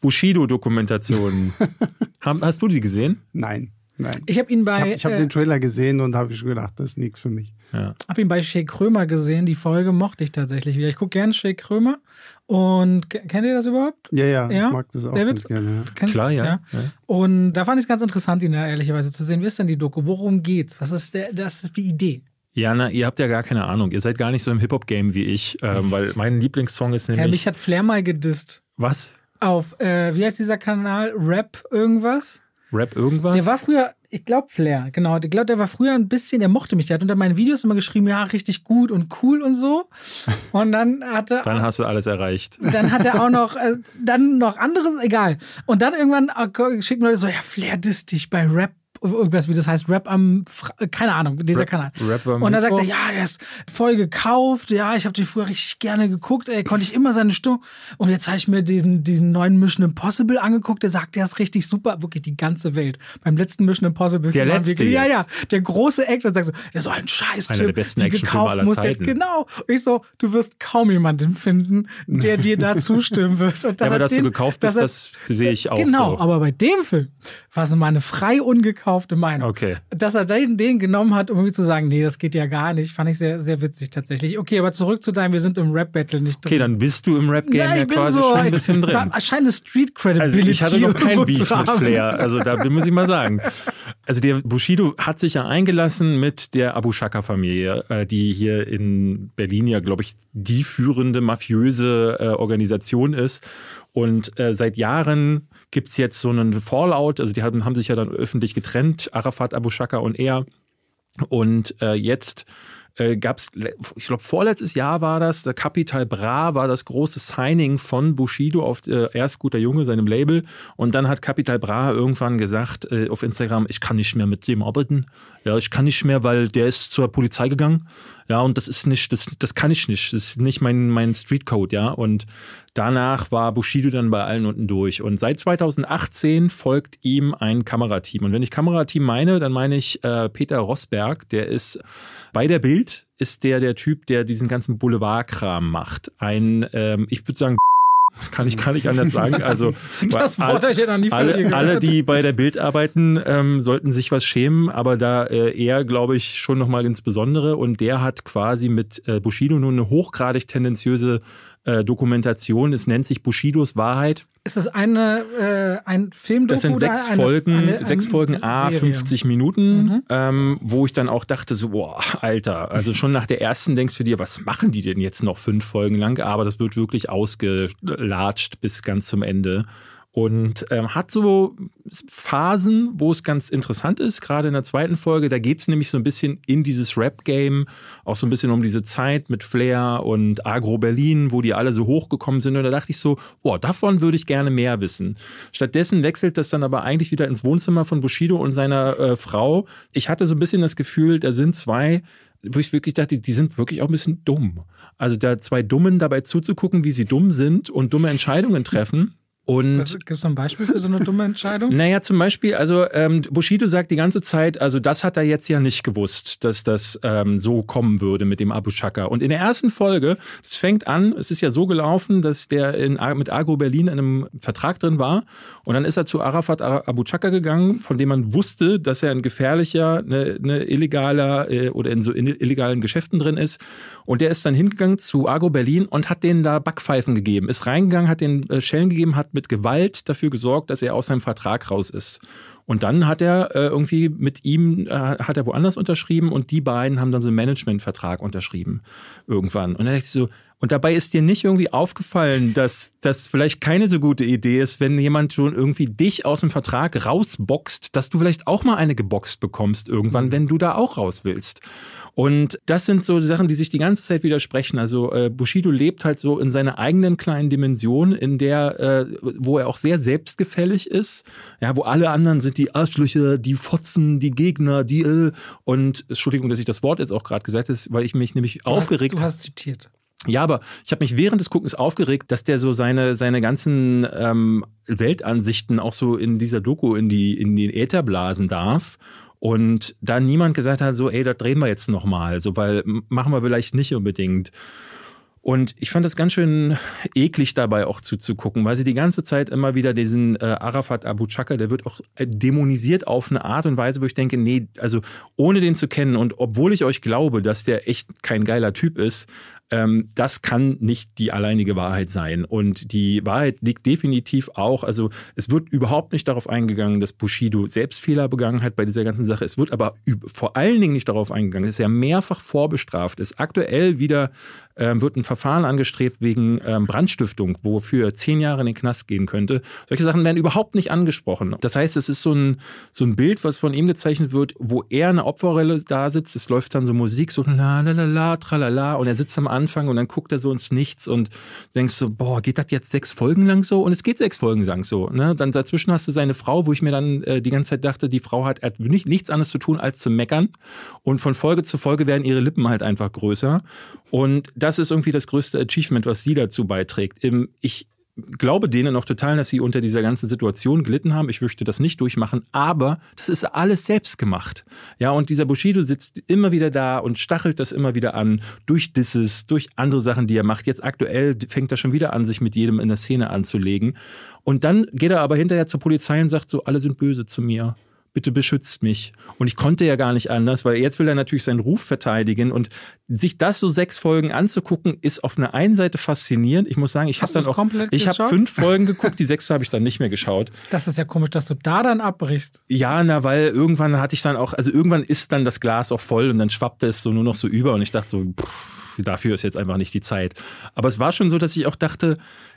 Bushido-Dokumentationen. Hast du die gesehen? Nein. Nein. Ich habe ihn bei. Ich habe hab äh, den Trailer gesehen und habe schon gedacht, das ist nichts für mich. Ja. Habe ihn bei Shea Krömer gesehen. Die Folge mochte ich tatsächlich wieder. Ich gucke gerne Shea Krömer. Und kennt ihr das überhaupt? Ja, ja, ja? ich mag das auch David? ganz gerne. Ja. Klar, ja. ja. Und da fand ich es ganz interessant, ihn da ehrlicherweise zu sehen. Wie ist denn die Doku? Worum geht's? Was ist der, das ist die Idee? Ja, na, ihr habt ja gar keine Ahnung. Ihr seid gar nicht so im Hip-Hop-Game wie ich, ähm, weil mein Lieblingssong ist nämlich. Ja, mich hat Flair mal gedisst. Was? Auf, äh, wie heißt dieser Kanal? Rap irgendwas? Rap irgendwas? Der war früher, ich glaube Flair, genau. Ich glaube, der war früher ein bisschen, der mochte mich. Der hat unter meinen Videos immer geschrieben, ja, richtig gut und cool und so. Und dann hat er. dann hast du alles erreicht. Dann hat er auch noch, äh, dann noch anderes, egal. Und dann irgendwann äh, schicken Leute so, ja, Flair disst dich bei Rap irgendwas, wie das heißt, Rap am, keine Ahnung, dieser Rap, Kanal. Rap am und dann sagt er, ja, der ist voll gekauft, ja, ich habe den früher richtig gerne geguckt, ey, konnte ich immer seine Stimme. Und jetzt habe ich mir diesen, diesen neuen Mission Impossible angeguckt, der sagt, der ist richtig super, wirklich die ganze Welt. Beim letzten Mission Impossible. Der letzte wirklich, Ja, ja, der große Action sagt so, der ist so ein Scheiß Einer der besten Actionfilme aller Zeiten. genau. Ich so, du wirst kaum jemanden finden, der dir da zustimmen wird. Und ja, aber dass den, du gekauft bist, das sehe ich auch Genau, so. aber bei dem Film war es mal eine frei ungekaufte Meinung. Okay. Dass er den, den genommen hat, um mir zu sagen, nee, das geht ja gar nicht, fand ich sehr, sehr witzig tatsächlich. Okay, aber zurück zu deinem, wir sind im Rap-Battle nicht drin. Okay, dann bist du im Rap-Game ja, quasi so, schon ein bisschen drin. Scheint Street Credibility. Also ich hatte noch kein Beef mit Flair, also da muss ich mal sagen. Also der Bushido hat sich ja eingelassen mit der Abu Shaka-Familie, äh, die hier in Berlin ja, glaube ich, die führende mafiöse äh, Organisation ist. Und äh, seit Jahren gibt es jetzt so einen Fallout. Also die haben, haben sich ja dann öffentlich getrennt, Arafat, Abu Shaka und er. Und äh, jetzt äh, gab es, ich glaube, vorletztes Jahr war das, der Capital Bra war das große Signing von Bushido auf äh, Erst guter Junge, seinem Label. Und dann hat Capital Bra irgendwann gesagt äh, auf Instagram, ich kann nicht mehr mit dem arbeiten. Ja, ich kann nicht mehr, weil der ist zur Polizei gegangen. Ja, und das ist nicht, das, das kann ich nicht. Das ist nicht mein, mein Streetcode, ja. Und danach war Bushido dann bei allen unten durch. Und seit 2018 folgt ihm ein Kamerateam. Und wenn ich Kamerateam meine, dann meine ich äh, Peter Rosberg, der ist bei der Bild, ist der der Typ, der diesen ganzen Boulevardkram macht. Ein, ähm, ich würde sagen, kann ich gar nicht anders sagen. Also das Wort all, ich ja noch nie alle, alle, die bei der Bild arbeiten, ähm, sollten sich was schämen, aber da äh, er, glaube ich, schon nochmal insbesondere. Und der hat quasi mit äh, Bushido nun eine hochgradig tendenziöse äh, Dokumentation. Es nennt sich Bushidos Wahrheit. Ist das eine, äh, ein Film? Das sind sechs eine, Folgen, eine, eine, sechs Folgen A, 50 Minuten, mhm. ähm, wo ich dann auch dachte so, boah, Alter, also schon nach der ersten denkst du dir, was machen die denn jetzt noch fünf Folgen lang? Aber das wird wirklich ausgelatscht bis ganz zum Ende und ähm, hat so Phasen, wo es ganz interessant ist. Gerade in der zweiten Folge, da geht es nämlich so ein bisschen in dieses Rap-Game, auch so ein bisschen um diese Zeit mit Flair und Agro Berlin, wo die alle so hochgekommen sind. Und da dachte ich so, boah, davon würde ich gerne mehr wissen. Stattdessen wechselt das dann aber eigentlich wieder ins Wohnzimmer von Bushido und seiner äh, Frau. Ich hatte so ein bisschen das Gefühl, da sind zwei wo ich wirklich dachte, die sind wirklich auch ein bisschen dumm. Also da zwei Dummen dabei zuzugucken, wie sie dumm sind und dumme Entscheidungen treffen. Und Gibt es ein Beispiel für so eine dumme Entscheidung? naja, zum Beispiel, also ähm, Bushido sagt die ganze Zeit, also das hat er jetzt ja nicht gewusst, dass das ähm, so kommen würde mit dem Abu Chaka. Und in der ersten Folge, das fängt an, es ist ja so gelaufen, dass der in, mit Agro Berlin in einem Vertrag drin war. Und dann ist er zu Arafat Abu Chaka gegangen, von dem man wusste, dass er ein gefährlicher, eine, eine illegaler äh, oder in so illegalen Geschäften drin ist. Und der ist dann hingegangen zu Agro Berlin und hat denen da Backpfeifen gegeben, ist reingegangen, hat den äh, Schellen gegeben, hat mit Gewalt dafür gesorgt, dass er aus seinem Vertrag raus ist. Und dann hat er äh, irgendwie mit ihm, äh, hat er woanders unterschrieben und die beiden haben dann so einen Managementvertrag unterschrieben irgendwann. Und dann dachte ich so, und dabei ist dir nicht irgendwie aufgefallen, dass das vielleicht keine so gute Idee ist, wenn jemand schon irgendwie dich aus dem Vertrag rausboxt, dass du vielleicht auch mal eine geboxt bekommst irgendwann, mhm. wenn du da auch raus willst. Und das sind so Sachen, die sich die ganze Zeit widersprechen. Also äh, Bushido lebt halt so in seiner eigenen kleinen Dimension, in der, äh, wo er auch sehr selbstgefällig ist. Ja, wo alle anderen sind die Arschlöcher, die Fotzen, die Gegner, die äh, und Entschuldigung, dass ich das Wort jetzt auch gerade gesagt habe, weil ich mich nämlich du aufgeregt habe. Du hast zitiert. Ja, aber ich habe mich während des Guckens aufgeregt, dass der so seine, seine ganzen ähm, Weltansichten auch so in dieser Doku in die, in die Äther blasen darf. Und da niemand gesagt hat, so, ey, da drehen wir jetzt nochmal, so, weil machen wir vielleicht nicht unbedingt. Und ich fand das ganz schön eklig dabei auch zuzugucken, weil sie die ganze Zeit immer wieder diesen äh, Arafat Abu Chaka, der wird auch äh, dämonisiert auf eine Art und Weise, wo ich denke, nee, also ohne den zu kennen und obwohl ich euch glaube, dass der echt kein geiler Typ ist, ähm, das kann nicht die alleinige Wahrheit sein. Und die Wahrheit liegt definitiv auch, also es wird überhaupt nicht darauf eingegangen, dass Bushido selbst Fehler begangen hat bei dieser ganzen Sache. Es wird aber vor allen Dingen nicht darauf eingegangen, dass er mehrfach vorbestraft ist. Aktuell wieder ähm, wird ein Verfahren angestrebt wegen ähm, Brandstiftung, wofür zehn Jahre in den Knast gehen könnte. Solche Sachen werden überhaupt nicht angesprochen. Das heißt, es ist so ein, so ein Bild, was von ihm gezeichnet wird, wo er eine Opferrolle da sitzt. Es läuft dann so Musik, so la la la la, tralala, und er sitzt am Anfang und dann guckt er so ins Nichts und denkst so, boah, geht das jetzt sechs Folgen lang so? Und es geht sechs Folgen lang so. Ne? Dann dazwischen hast du seine Frau, wo ich mir dann äh, die ganze Zeit dachte, die Frau hat, hat nicht, nichts anderes zu tun, als zu meckern. Und von Folge zu Folge werden ihre Lippen halt einfach größer. Und das ist irgendwie das größte Achievement, was sie dazu beiträgt. Ich glaube denen noch total, dass sie unter dieser ganzen Situation gelitten haben. Ich möchte das nicht durchmachen, aber das ist alles selbst gemacht. Ja, und dieser Bushido sitzt immer wieder da und stachelt das immer wieder an durch Disses, durch andere Sachen, die er macht. Jetzt aktuell fängt er schon wieder an, sich mit jedem in der Szene anzulegen. Und dann geht er aber hinterher zur Polizei und sagt so, alle sind böse zu mir bitte beschützt mich. Und ich konnte ja gar nicht anders, weil jetzt will er natürlich seinen Ruf verteidigen und sich das so sechs Folgen anzugucken, ist auf einer einen Seite faszinierend. Ich muss sagen, ich habe dann auch, ich habe fünf Folgen geguckt, die sechste habe ich dann nicht mehr geschaut. Das ist ja komisch, dass du da dann abbrichst. Ja, na, weil irgendwann hatte ich dann auch, also irgendwann ist dann das Glas auch voll und dann schwappte es so nur noch so über und ich dachte so, pff, dafür ist jetzt einfach nicht die Zeit. Aber es war schon so, dass ich auch dachte,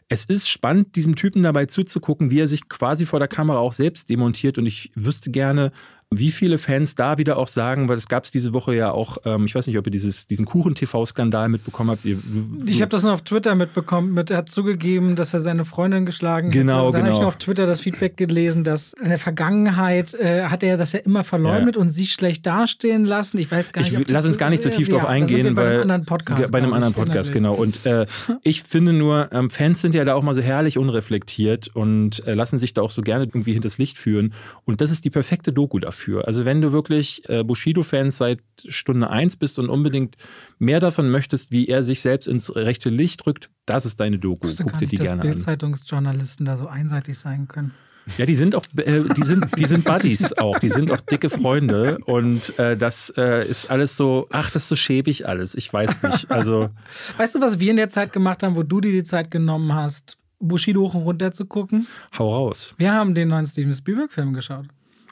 es ist spannend, diesem Typen dabei zuzugucken, wie er sich quasi vor der Kamera auch selbst demontiert. Und ich wüsste gerne, wie viele Fans da wieder auch sagen, weil es gab es diese Woche ja auch, ähm, ich weiß nicht, ob ihr dieses, diesen Kuchen-TV-Skandal mitbekommen habt. Ihr, ich habe das nur auf Twitter mitbekommen. Mit, er hat zugegeben, dass er seine Freundin geschlagen genau, hat. Dann genau. habe ich auf Twitter das Feedback gelesen, dass in der Vergangenheit äh, hat er das ja immer verleugnet ja. und sie schlecht dastehen lassen. Ich weiß gar nicht. Ich, lass uns gar nicht so tief ja, drauf eingehen, bei einem anderen Podcast. Bei einem anderen Podcast, genau. Und äh, ich finde nur, ähm, Fans sind ja da auch mal so herrlich unreflektiert und äh, lassen sich da auch so gerne irgendwie hinters Licht führen. Und das ist die perfekte Doku dafür. Also wenn du wirklich äh, Bushido-Fans seit Stunde 1 bist und unbedingt mehr davon möchtest, wie er sich selbst ins rechte Licht rückt, das ist deine Doku. Guck dir die nicht, gerne dass Bildzeitungsjournalisten da so einseitig sein können. Ja, die sind auch, äh, die sind, die sind Buddies auch, die sind auch dicke Freunde und äh, das äh, ist alles so, ach, das ist so schäbig alles. Ich weiß nicht. Also. Weißt du, was wir in der Zeit gemacht haben, wo du dir die Zeit genommen hast? Bushido hoch und runter zu gucken. Hau raus. Wir haben den neuen Steven Spielberg-Film geschaut.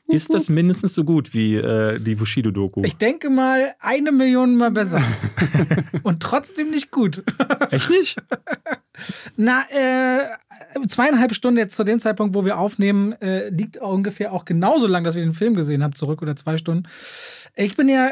Ist das mindestens so gut wie äh, die Bushido-Doku? Ich denke mal eine Million mal besser. Und trotzdem nicht gut. Echt nicht? Na, äh, zweieinhalb Stunden jetzt zu dem Zeitpunkt, wo wir aufnehmen, äh, liegt ungefähr auch genauso lang, dass wir den Film gesehen haben, zurück oder zwei Stunden. Ich bin ja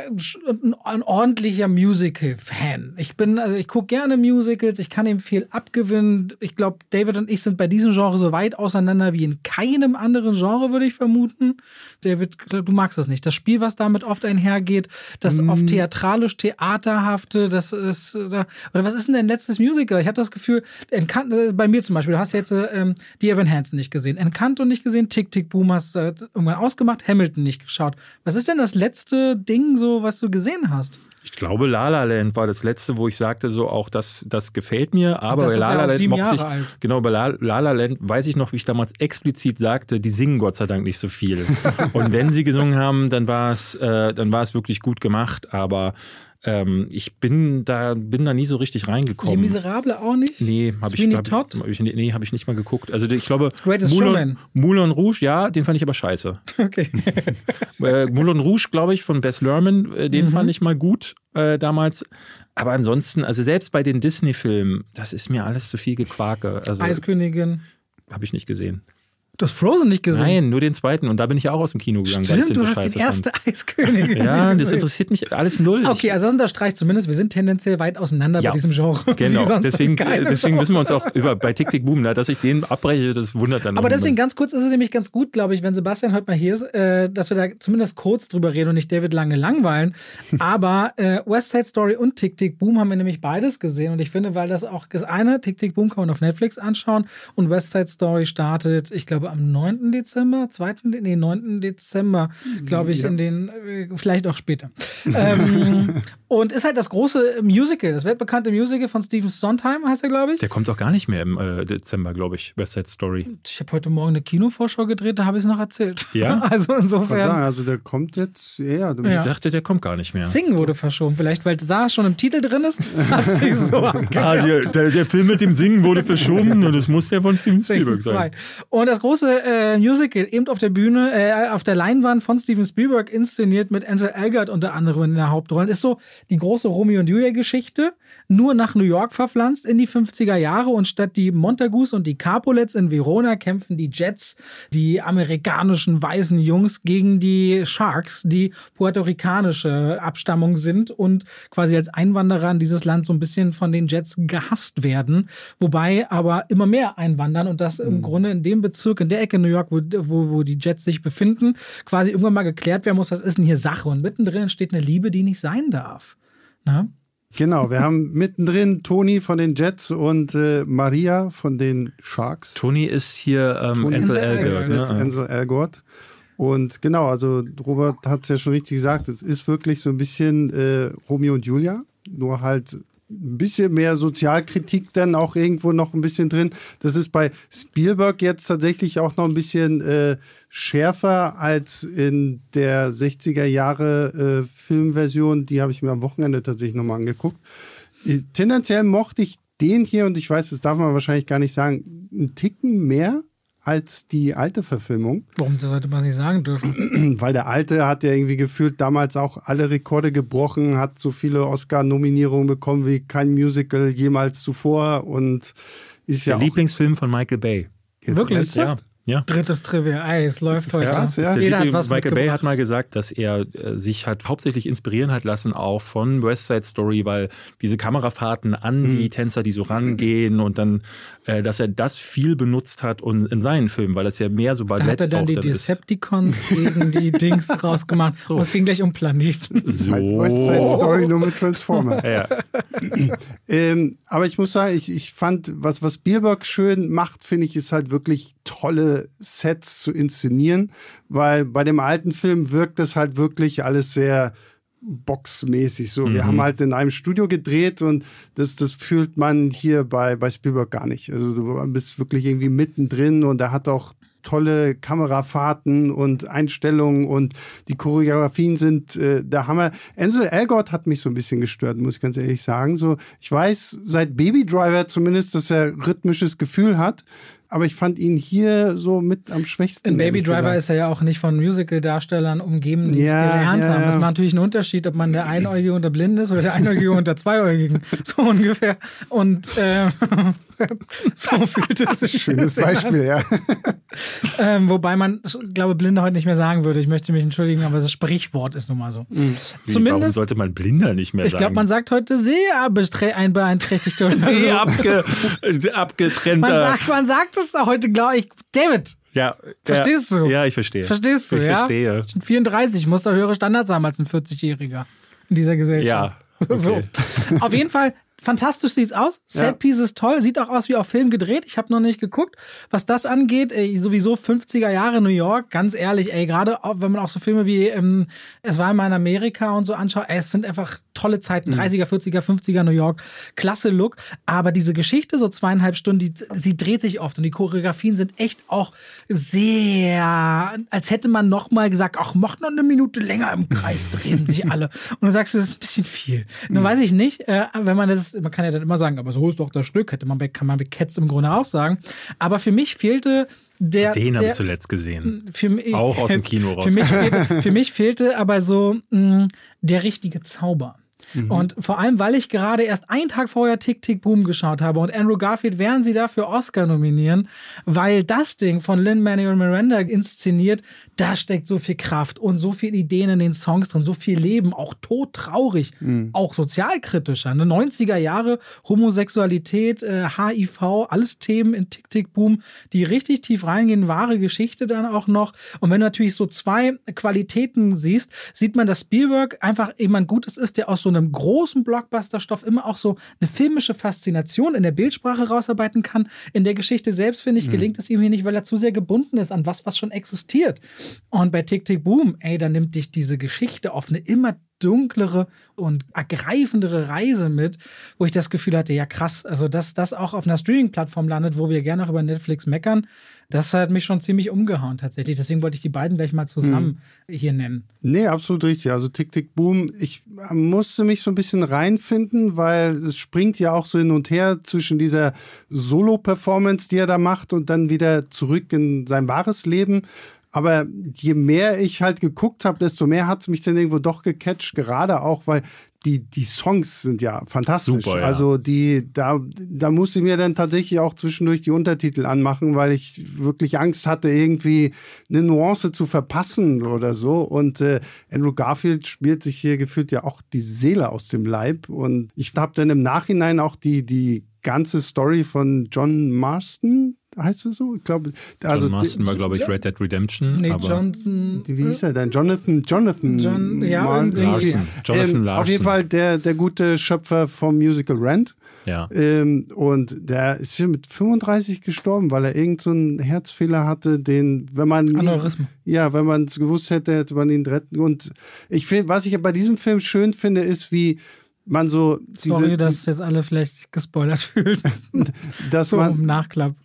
ein ordentlicher Musical-Fan. Ich bin, also ich gucke gerne Musicals, ich kann ihm viel abgewinnen. Ich glaube, David und ich sind bei diesem Genre so weit auseinander wie in keinem anderen Genre, würde ich vermuten. David, du magst das nicht. Das Spiel, was damit oft einhergeht, das mm. oft theatralisch, theaterhafte, das ist, oder was ist denn dein letztes Musical? Ich habe das Gefühl, Encanto, bei mir zum Beispiel, du hast jetzt ähm, die Evan Hansen nicht gesehen, Encanto nicht gesehen, Tick Tick Boom hast äh, irgendwann ausgemacht, Hamilton nicht geschaut. Was ist denn das letzte Ding, so was du gesehen hast? Ich glaube, La La Land war das letzte, wo ich sagte, so auch das, das gefällt mir. Aber bei La La Land mochte ich, alt. genau, bei La, La La Land weiß ich noch, wie ich damals explizit sagte, die singen Gott sei Dank nicht so viel. Und wenn sie gesungen haben, dann war es, äh, dann war es wirklich gut gemacht. Aber ähm, ich bin da, bin da nie so richtig reingekommen. Die Miserable auch nicht? Nee, habe ich, hab, hab ich, nee, hab ich nicht mal geguckt. Also ich glaube, Greatest Moulin. Moulin Rouge, ja, den fand ich aber scheiße. Okay. äh, Moulin Rouge, glaube ich, von Bess Lerman, äh, den mhm. fand ich mal gut äh, damals. Aber ansonsten, also selbst bei den Disney-Filmen, das ist mir alles zu viel Gequake. Also, Eiskönigin. Habe ich nicht gesehen. Du hast Frozen nicht gesehen? Nein, nur den zweiten. Und da bin ich auch aus dem Kino gegangen. Stimmt, weil ich den du so hast die erste fand. Eiskönigin. Ja, das interessiert mich alles null. Okay, also das unterstreicht zumindest, wir sind tendenziell weit auseinander ja, bei diesem Genre. Genau, deswegen, deswegen müssen wir uns auch über bei Tick Tick Boom, dass ich den abbreche, das wundert dann Aber deswegen ganz kurz ist es nämlich ganz gut, glaube ich, wenn Sebastian heute mal hier ist, äh, dass wir da zumindest kurz drüber reden und nicht David lange langweilen. Aber äh, West Side Story und Tick Tick Boom haben wir nämlich beides gesehen. Und ich finde, weil das auch das eine, Tick Tick Boom kann man auf Netflix anschauen und West Side Story startet, ich glaube, am 9. Dezember Dezember, 2. nee, 9. Dezember, glaube ich, ja. in den, äh, vielleicht auch später. ähm, und ist halt das große Musical, das weltbekannte Musical von Stephen Sondheim, heißt er, glaube ich. Der kommt doch gar nicht mehr im äh, Dezember, glaube ich, West Side Story. Ich habe heute Morgen eine Kinovorschau gedreht, da habe ich es noch erzählt. Ja? also insofern. Da, also der kommt jetzt, ja. Ich dachte, der kommt gar nicht mehr. Sing wurde verschoben, vielleicht, weil Saar schon im Titel drin ist. Hast du so ah, der, der, der, Film mit dem Singen wurde verschoben und es muss ja von Steven Spielberg sein. Und das große äh, Musical eben auf der Bühne, äh, auf der Leinwand von Steven Spielberg inszeniert mit Ansel Elgert unter anderem in der Hauptrolle. Ist so die große Romeo und Julia Geschichte, nur nach New York verpflanzt in die 50er Jahre und statt die Montagus und die Capulets in Verona kämpfen die Jets, die amerikanischen weißen Jungs gegen die Sharks, die puerto-ricanische Abstammung sind und quasi als Einwanderer in dieses Land so ein bisschen von den Jets gehasst werden, wobei aber immer mehr einwandern und das im mhm. Grunde in dem Bezirk, in der Ecke New York, wo, wo, wo die Jets sich befinden, quasi irgendwann mal geklärt werden muss, was ist denn hier Sache und mittendrin entsteht eine Liebe, die nicht sein darf. Na? Genau, wir haben mittendrin Toni von den Jets und äh, Maria von den Sharks. Toni ist hier ähm, Ansel Elgort. Ne? Ansel Elgort. Und genau, also Robert hat es ja schon richtig gesagt, es ist wirklich so ein bisschen äh, Romeo und Julia, nur halt ein bisschen mehr Sozialkritik dann auch irgendwo noch ein bisschen drin. Das ist bei Spielberg jetzt tatsächlich auch noch ein bisschen äh, schärfer als in der 60er Jahre äh, Filmversion. Die habe ich mir am Wochenende tatsächlich nochmal angeguckt. Äh, tendenziell mochte ich den hier, und ich weiß, das darf man wahrscheinlich gar nicht sagen, einen Ticken mehr als die alte Verfilmung. Warum sollte man nicht sagen dürfen? Weil der alte hat ja irgendwie gefühlt damals auch alle Rekorde gebrochen, hat so viele Oscar-Nominierungen bekommen wie kein Musical jemals zuvor und ist der ja Lieblingsfilm von Michael Bay. Wirklich? Ja. Ja. Drittes Trivia. Ey, es läuft heute. Krass, ja. Jeder hat was Michael Bay hat mal gesagt, dass er äh, sich hat hauptsächlich inspirieren hat lassen auch von West Side Story, weil diese Kamerafahrten an mhm. die Tänzer, die so rangehen und dann, äh, dass er das viel benutzt hat und in seinen Filmen, weil das ja mehr so Ballett Da hat er dann die Decepticons gegen die Dings draus gemacht. So. es ging gleich um Planeten. So. West Side Story nur mit Transformers. ja. ähm, aber ich muss sagen, ich, ich fand, was, was Spielberg schön macht, finde ich, ist halt wirklich tolle Sets zu inszenieren, weil bei dem alten Film wirkt das halt wirklich alles sehr boxmäßig so. Mhm. Wir haben halt in einem Studio gedreht und das, das fühlt man hier bei, bei Spielberg gar nicht. Also du bist wirklich irgendwie mittendrin und er hat auch tolle Kamerafahrten und Einstellungen und die Choreografien sind äh, der Hammer. Ansel Elgort hat mich so ein bisschen gestört, muss ich ganz ehrlich sagen. So, ich weiß seit Baby Driver zumindest, dass er rhythmisches Gefühl hat aber ich fand ihn hier so mit am schwächsten. In Baby Driver gesagt. ist er ja auch nicht von Musical-Darstellern umgeben, die ja, es gelernt ja, haben. Das macht natürlich einen Unterschied, ob man der Einäugige unter Blinden ist oder der Einäugige unter Zweiäugigen. So ungefähr. Und äh, so fühlt es sich. Schönes Beispiel, an. ja. ähm, wobei man, ich glaube, Blinde heute nicht mehr sagen würde. Ich möchte mich entschuldigen, aber das Sprichwort ist nun mal so. Mhm. Wie, Zumindest, warum sollte man Blinder nicht mehr ich sagen? Ich glaube, man sagt heute sehr beeinträchtigt. sehr abge, abgetrennter. Man sagt, man sagt es heute, glaube ich. David, ja, verstehst ja, du? Ja, ich verstehe. Verstehst du, ich ja? verstehe. Ich bin 34, ich muss da höhere Standards haben als ein 40-Jähriger in dieser Gesellschaft. Ja. Okay. So. Auf jeden Fall, fantastisch sieht's aus. Setpiece ja. ist toll, sieht auch aus wie auf Film gedreht. Ich habe noch nicht geguckt, was das angeht. Ey, sowieso 50er Jahre New York, ganz ehrlich, ey, gerade wenn man auch so Filme wie ähm, Es war immer in Amerika und so anschaut, ey, es sind einfach tolle Zeiten, 30er, 40er, 50er New York, klasse Look. Aber diese Geschichte, so zweieinhalb Stunden, die, sie dreht sich oft und die Choreografien sind echt auch sehr, als hätte man noch mal gesagt, ach, mach noch eine Minute länger im Kreis, drehen sich alle. Und du sagst, das ist ein bisschen viel. Nun weiß ich nicht, äh, wenn man das man kann ja dann immer sagen, aber so ist doch das Stück, hätte man bei, kann man bei Cats im Grunde auch sagen. Aber für mich fehlte der. Den habe ich zuletzt gesehen. Für, auch aus dem Kino raus. Für mich fehlte, für mich fehlte aber so mh, der richtige Zauber. Mhm. Und vor allem, weil ich gerade erst einen Tag vorher Tick Tick Boom geschaut habe und Andrew Garfield werden sie dafür Oscar nominieren, weil das Ding von Lin-Manuel Miranda inszeniert, da steckt so viel Kraft und so viele Ideen in den Songs drin, so viel Leben, auch todtraurig, mhm. auch sozialkritischer. Ne? 90er Jahre, Homosexualität, äh, HIV, alles Themen in Tick Tick Boom, die richtig tief reingehen, wahre Geschichte dann auch noch. Und wenn du natürlich so zwei Qualitäten siehst, sieht man, dass Spielberg einfach jemand Gutes ist, der aus so einem großen Blockbuster-Stoff immer auch so eine filmische Faszination in der Bildsprache rausarbeiten kann. In der Geschichte selbst, finde ich, mhm. gelingt es ihm hier nicht, weil er zu sehr gebunden ist an was, was schon existiert. Und bei Tick Tick Boom, ey, da nimmt dich diese Geschichte auf eine immer dunklere und ergreifendere Reise mit, wo ich das Gefühl hatte, ja krass, also dass das auch auf einer Streaming-Plattform landet, wo wir gerne auch über Netflix meckern, das hat mich schon ziemlich umgehauen tatsächlich. Deswegen wollte ich die beiden gleich mal zusammen mhm. hier nennen. Nee, absolut richtig. Also Tick Tick Boom, ich musste mich so ein bisschen reinfinden, weil es springt ja auch so hin und her zwischen dieser Solo-Performance, die er da macht und dann wieder zurück in sein wahres Leben. Aber je mehr ich halt geguckt habe, desto mehr hat es mich dann irgendwo doch gecatcht, gerade auch, weil die, die Songs sind ja fantastisch. Super, ja. Also die, da, da musste ich mir dann tatsächlich auch zwischendurch die Untertitel anmachen, weil ich wirklich Angst hatte, irgendwie eine Nuance zu verpassen oder so. Und äh, Andrew Garfield spielt sich hier gefühlt ja auch die Seele aus dem Leib. Und ich habe dann im Nachhinein auch die, die ganze Story von John Marston, heißt es so? Ich glaube, also John Marston war, glaube ich, Red Dead Redemption. Nee, Johnson. Wie hieß er denn? Jonathan, Jonathan. John, ja, Larson. Jonathan ähm, Larson. Auf jeden Fall der, der gute Schöpfer vom Musical Rent. Ja. Ähm, und der ist hier mit 35 gestorben, weil er irgendeinen so Herzfehler hatte, den, wenn man. Aneurysm. Ja, wenn man es gewusst hätte, hätte man ihn retten. Und ich finde, was ich bei diesem Film schön finde, ist, wie man so. Diese, Sorry, dass jetzt alle vielleicht gespoilert fühlen. dass so man. Nachklapp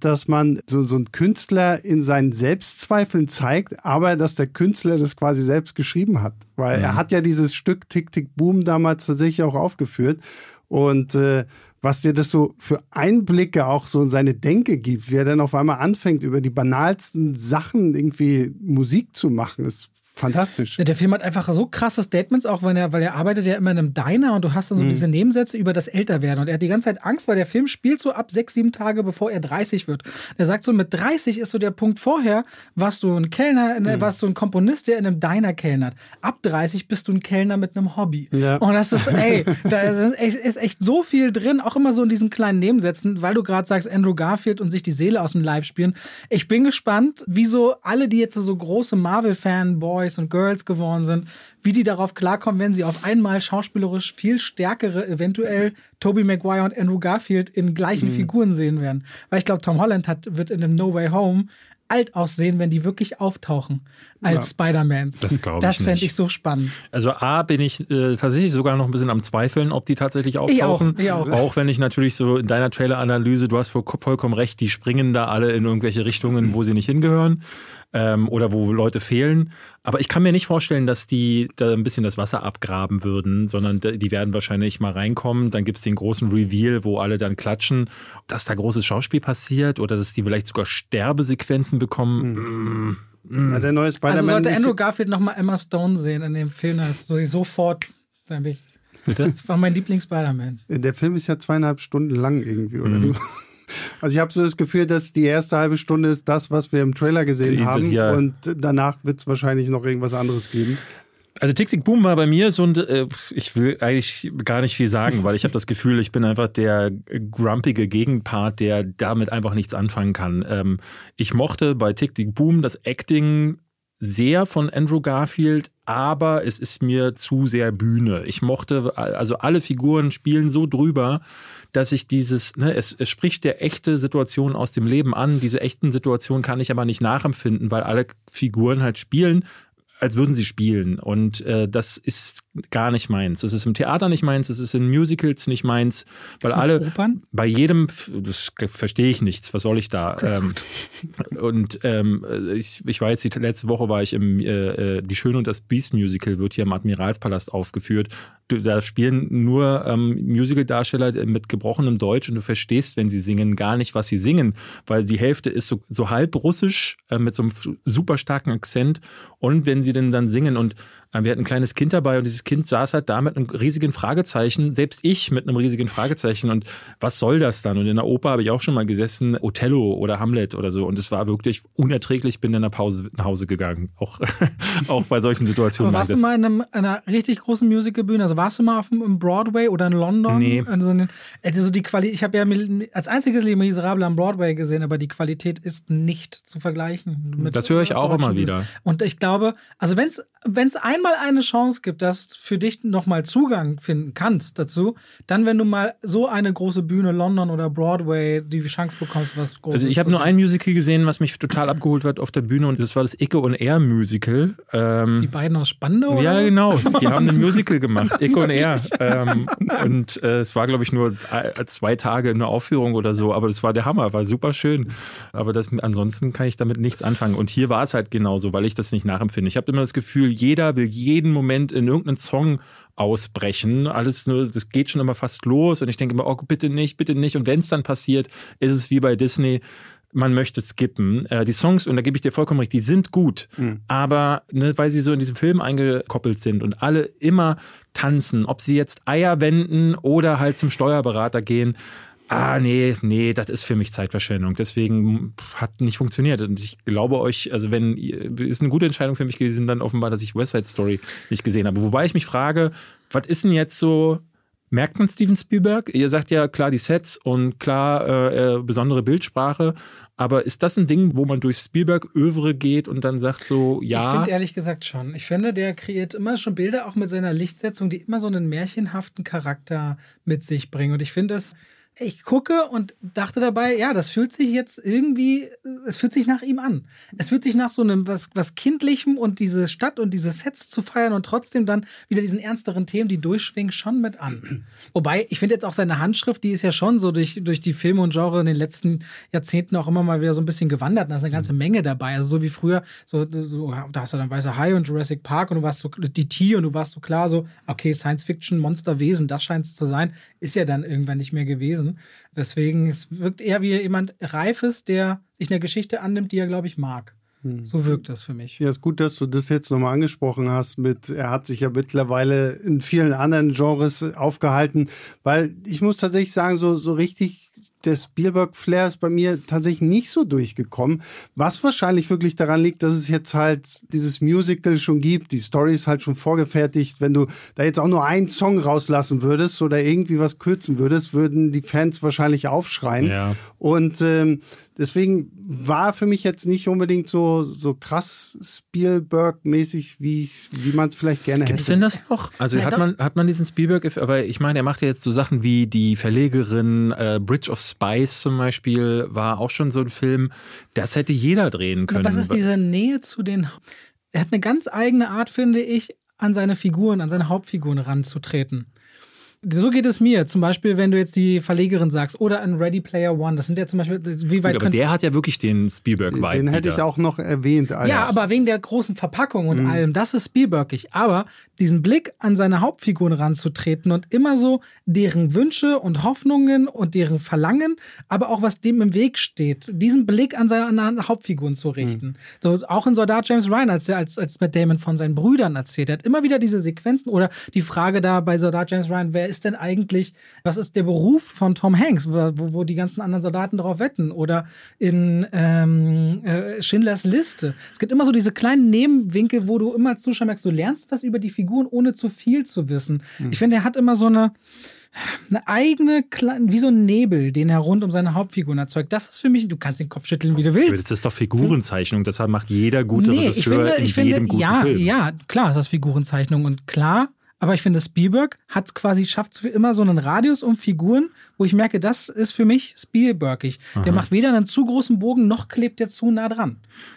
dass man so, so einen Künstler in seinen Selbstzweifeln zeigt, aber dass der Künstler das quasi selbst geschrieben hat. Weil mhm. er hat ja dieses Stück Tick Tick Boom damals tatsächlich auch aufgeführt. Und äh, was dir das so für Einblicke auch so in seine Denke gibt, wie er dann auf einmal anfängt, über die banalsten Sachen irgendwie Musik zu machen, ist fantastisch. Der Film hat einfach so krasse Statements, auch weil er, weil er arbeitet ja immer in einem Diner und du hast dann so mhm. diese Nebensätze über das Älterwerden. Und er hat die ganze Zeit Angst, weil der Film spielt so ab sechs, sieben Tage, bevor er 30 wird. Er sagt so, mit 30 ist so der Punkt vorher, warst du ein Kellner, mhm. warst du ein Komponist, der in einem Diner kellnert. Ab 30 bist du ein Kellner mit einem Hobby. Ja. Und das ist, ey, da ist echt, ist echt so viel drin, auch immer so in diesen kleinen Nebensätzen, weil du gerade sagst, Andrew Garfield und sich die Seele aus dem Leib spielen. Ich bin gespannt, wieso alle, die jetzt so große Marvel-Fanboys Boys und Girls geworden sind, wie die darauf klarkommen, wenn sie auf einmal schauspielerisch viel stärkere, eventuell Tobey Maguire und Andrew Garfield in gleichen mhm. Figuren sehen werden. Weil ich glaube, Tom Holland hat, wird in dem No Way Home alt aussehen, wenn die wirklich auftauchen als ja. Spider-Mans. Das glaube ich. Das fände ich so spannend. Also A bin ich äh, tatsächlich sogar noch ein bisschen am Zweifeln, ob die tatsächlich auftauchen. Ich auch, ich auch. auch wenn ich natürlich so in deiner Trailer-Analyse, du hast vollkommen recht, die springen da alle in irgendwelche Richtungen, wo sie nicht hingehören ähm, oder wo Leute fehlen. Aber ich kann mir nicht vorstellen, dass die da ein bisschen das Wasser abgraben würden, sondern die werden wahrscheinlich mal reinkommen. Dann gibt es den großen Reveal, wo alle dann klatschen. Dass da großes Schauspiel passiert oder dass die vielleicht sogar Sterbesequenzen bekommen. Mhm. Ja, der neue Spider-Man. Also sollte Andrew Garfield nochmal Emma Stone sehen in dem Film, das so sofort. Bitte? Das war mein Lieblings-Spider-Man. Der Film ist ja zweieinhalb Stunden lang irgendwie, oder mhm. so. Also ich habe so das Gefühl, dass die erste halbe Stunde ist das, was wir im Trailer gesehen das, haben. Ja. Und danach wird es wahrscheinlich noch irgendwas anderes geben. Also Tick Tick Boom war bei mir so ein, äh, ich will eigentlich gar nicht viel sagen, weil ich habe das Gefühl, ich bin einfach der grumpige Gegenpart, der damit einfach nichts anfangen kann. Ähm, ich mochte bei Tick Tick Boom das Acting sehr von Andrew Garfield, aber es ist mir zu sehr Bühne. Ich mochte, also alle Figuren spielen so drüber, dass ich dieses, ne, es, es spricht der echte Situation aus dem Leben an. Diese echten Situationen kann ich aber nicht nachempfinden, weil alle Figuren halt spielen, als würden sie spielen. Und äh, das ist gar nicht meins. Das ist im Theater nicht meins, das ist in Musicals nicht meins, weil alle Opern? bei jedem, das verstehe ich nichts, was soll ich da? Ähm, und ähm, ich, ich war jetzt die letzte Woche war ich im äh, äh, Die Schöne und das Beast Musical wird hier im Admiralspalast aufgeführt. Da spielen nur ähm, Musical-Darsteller mit gebrochenem Deutsch und du verstehst, wenn sie singen, gar nicht, was sie singen, weil die Hälfte ist so, so halb russisch äh, mit so einem super starken Akzent und wenn sie denn dann singen und wir hatten ein kleines Kind dabei und dieses Kind saß halt da mit einem riesigen Fragezeichen, selbst ich mit einem riesigen Fragezeichen. Und was soll das dann? Und in der Oper habe ich auch schon mal gesessen, Othello oder Hamlet oder so. Und es war wirklich unerträglich, bin in der Pause nach Hause gegangen. Auch, auch bei solchen Situationen. Warst du mal in einem, einer richtig großen Musicalbühne? Also warst du mal auf dem Broadway oder in London? Nee. Also, also die Qualität, ich habe ja als einziges Leben Miserable am Broadway gesehen, aber die Qualität ist nicht zu vergleichen. das höre ich auch immer wieder. Und ich glaube, also wenn es es einmal eine Chance gibt, dass für dich nochmal Zugang finden kannst dazu, dann, wenn du mal so eine große Bühne, London oder Broadway, die Chance bekommst, was großes. Also ich habe nur ein Musical gesehen, was mich total abgeholt hat auf der Bühne und das war das Icke und Air Musical. Ähm, die beiden aus Spandau? Ja, oder? genau. Die haben ein Musical gemacht, Icke und Air. Ähm, und äh, es war, glaube ich, nur zwei Tage eine Aufführung oder so, aber das war der Hammer, war super schön. Aber das, ansonsten kann ich damit nichts anfangen. Und hier war es halt genauso, weil ich das nicht nachempfinde. Ich habe immer das Gefühl, jeder will jeden Moment in irgendeinen Song ausbrechen. Alles nur, das geht schon immer fast los und ich denke immer, oh, bitte nicht, bitte nicht. Und wenn es dann passiert, ist es wie bei Disney man möchte skippen. Äh, die Songs, und da gebe ich dir vollkommen recht, die sind gut, mhm. aber ne, weil sie so in diesem Film eingekoppelt sind und alle immer tanzen, ob sie jetzt Eier wenden oder halt zum Steuerberater gehen, ah, nee, nee, das ist für mich Zeitverschwendung. Deswegen hat nicht funktioniert. Und ich glaube euch, also wenn, ist eine gute Entscheidung für mich gewesen, dann offenbar, dass ich West Side Story nicht gesehen habe. Wobei ich mich frage, was ist denn jetzt so, merkt man Steven Spielberg? Ihr sagt ja klar die Sets und klar äh, äh besondere Bildsprache, aber ist das ein Ding, wo man durch Spielberg-Övre geht und dann sagt so, ja? Ich finde ehrlich gesagt schon. Ich finde, der kreiert immer schon Bilder, auch mit seiner Lichtsetzung, die immer so einen märchenhaften Charakter mit sich bringen. Und ich finde das ich gucke und dachte dabei, ja, das fühlt sich jetzt irgendwie, es fühlt sich nach ihm an. Es fühlt sich nach so einem was, was Kindlichem und diese Stadt und diese Sets zu feiern und trotzdem dann wieder diesen ernsteren Themen, die durchschwingen, schon mit an. Wobei, ich finde jetzt auch seine Handschrift, die ist ja schon so durch, durch die Filme und Genre in den letzten Jahrzehnten auch immer mal wieder so ein bisschen gewandert. Da ist eine ganze Menge dabei. Also so wie früher, so, so da hast du dann Weißer Hai und Jurassic Park und du warst so, die T und du warst so klar so, okay, Science Fiction, Monsterwesen, das scheint es zu sein, ist ja dann irgendwann nicht mehr gewesen. Deswegen, es wirkt eher wie jemand Reifes, der sich eine Geschichte annimmt, die er, glaube ich, mag. Hm. So wirkt das für mich. Ja, ist gut, dass du das jetzt nochmal angesprochen hast. Mit, er hat sich ja mittlerweile in vielen anderen Genres aufgehalten, weil ich muss tatsächlich sagen, so, so richtig der Spielberg-Flair ist bei mir tatsächlich nicht so durchgekommen. Was wahrscheinlich wirklich daran liegt, dass es jetzt halt dieses Musical schon gibt, die Story ist halt schon vorgefertigt. Wenn du da jetzt auch nur einen Song rauslassen würdest oder irgendwie was kürzen würdest, würden die Fans wahrscheinlich aufschreien. Ja. Und ähm, deswegen war für mich jetzt nicht unbedingt so, so krass Spielberg-mäßig, wie, wie man es vielleicht gerne Gibt's hätte. Gibt es denn das noch? Also ja, hat, man, hat man diesen Spielberg, aber ich meine, er macht ja jetzt so Sachen wie die Verlegerin äh, Bridge of Spice zum Beispiel war auch schon so ein Film, das hätte jeder drehen können. Was ist diese Nähe zu den. Er hat eine ganz eigene Art, finde ich, an seine Figuren, an seine Hauptfiguren ranzutreten. So geht es mir. Zum Beispiel, wenn du jetzt die Verlegerin sagst oder ein Ready Player One. Das sind ja zum Beispiel, wie weit. Gut, aber der hat ja wirklich den Spielberg-Vibe. Den hätte ich auch noch erwähnt. Ja, aber wegen der großen Verpackung und mhm. allem. Das ist Spielbergig. Aber diesen Blick an seine Hauptfiguren ranzutreten und immer so deren Wünsche und Hoffnungen und deren Verlangen, aber auch was dem im Weg steht, diesen Blick an seine Hauptfiguren zu richten. Mhm. So, auch in Soldat James Ryan, als er als, als Matt Damon von seinen Brüdern erzählt, er hat immer wieder diese Sequenzen oder die Frage da bei Soldat James Ryan, wer ist denn eigentlich, was ist der Beruf von Tom Hanks, wo, wo die ganzen anderen Soldaten darauf wetten? Oder in ähm, äh, Schindlers Liste. Es gibt immer so diese kleinen Nebenwinkel, wo du immer als Zuschauer merkst, du lernst was über die Figuren, ohne zu viel zu wissen. Mhm. Ich finde, er hat immer so eine eine eigene, wie so ein Nebel, den er rund um seine Hauptfiguren erzeugt. Das ist für mich, du kannst den Kopf schütteln, wie du willst. Das ist doch Figurenzeichnung, deshalb macht jeder gute nee, Regisseur ich finde, ich in jedem finde, guten ja, Film. Ja, klar ist das Figurenzeichnung und klar aber ich finde, Spielberg hat quasi, schafft immer so einen Radius um Figuren, wo ich merke, das ist für mich Spielbergig. Aha. Der macht weder einen zu großen Bogen, noch klebt er zu nah dran.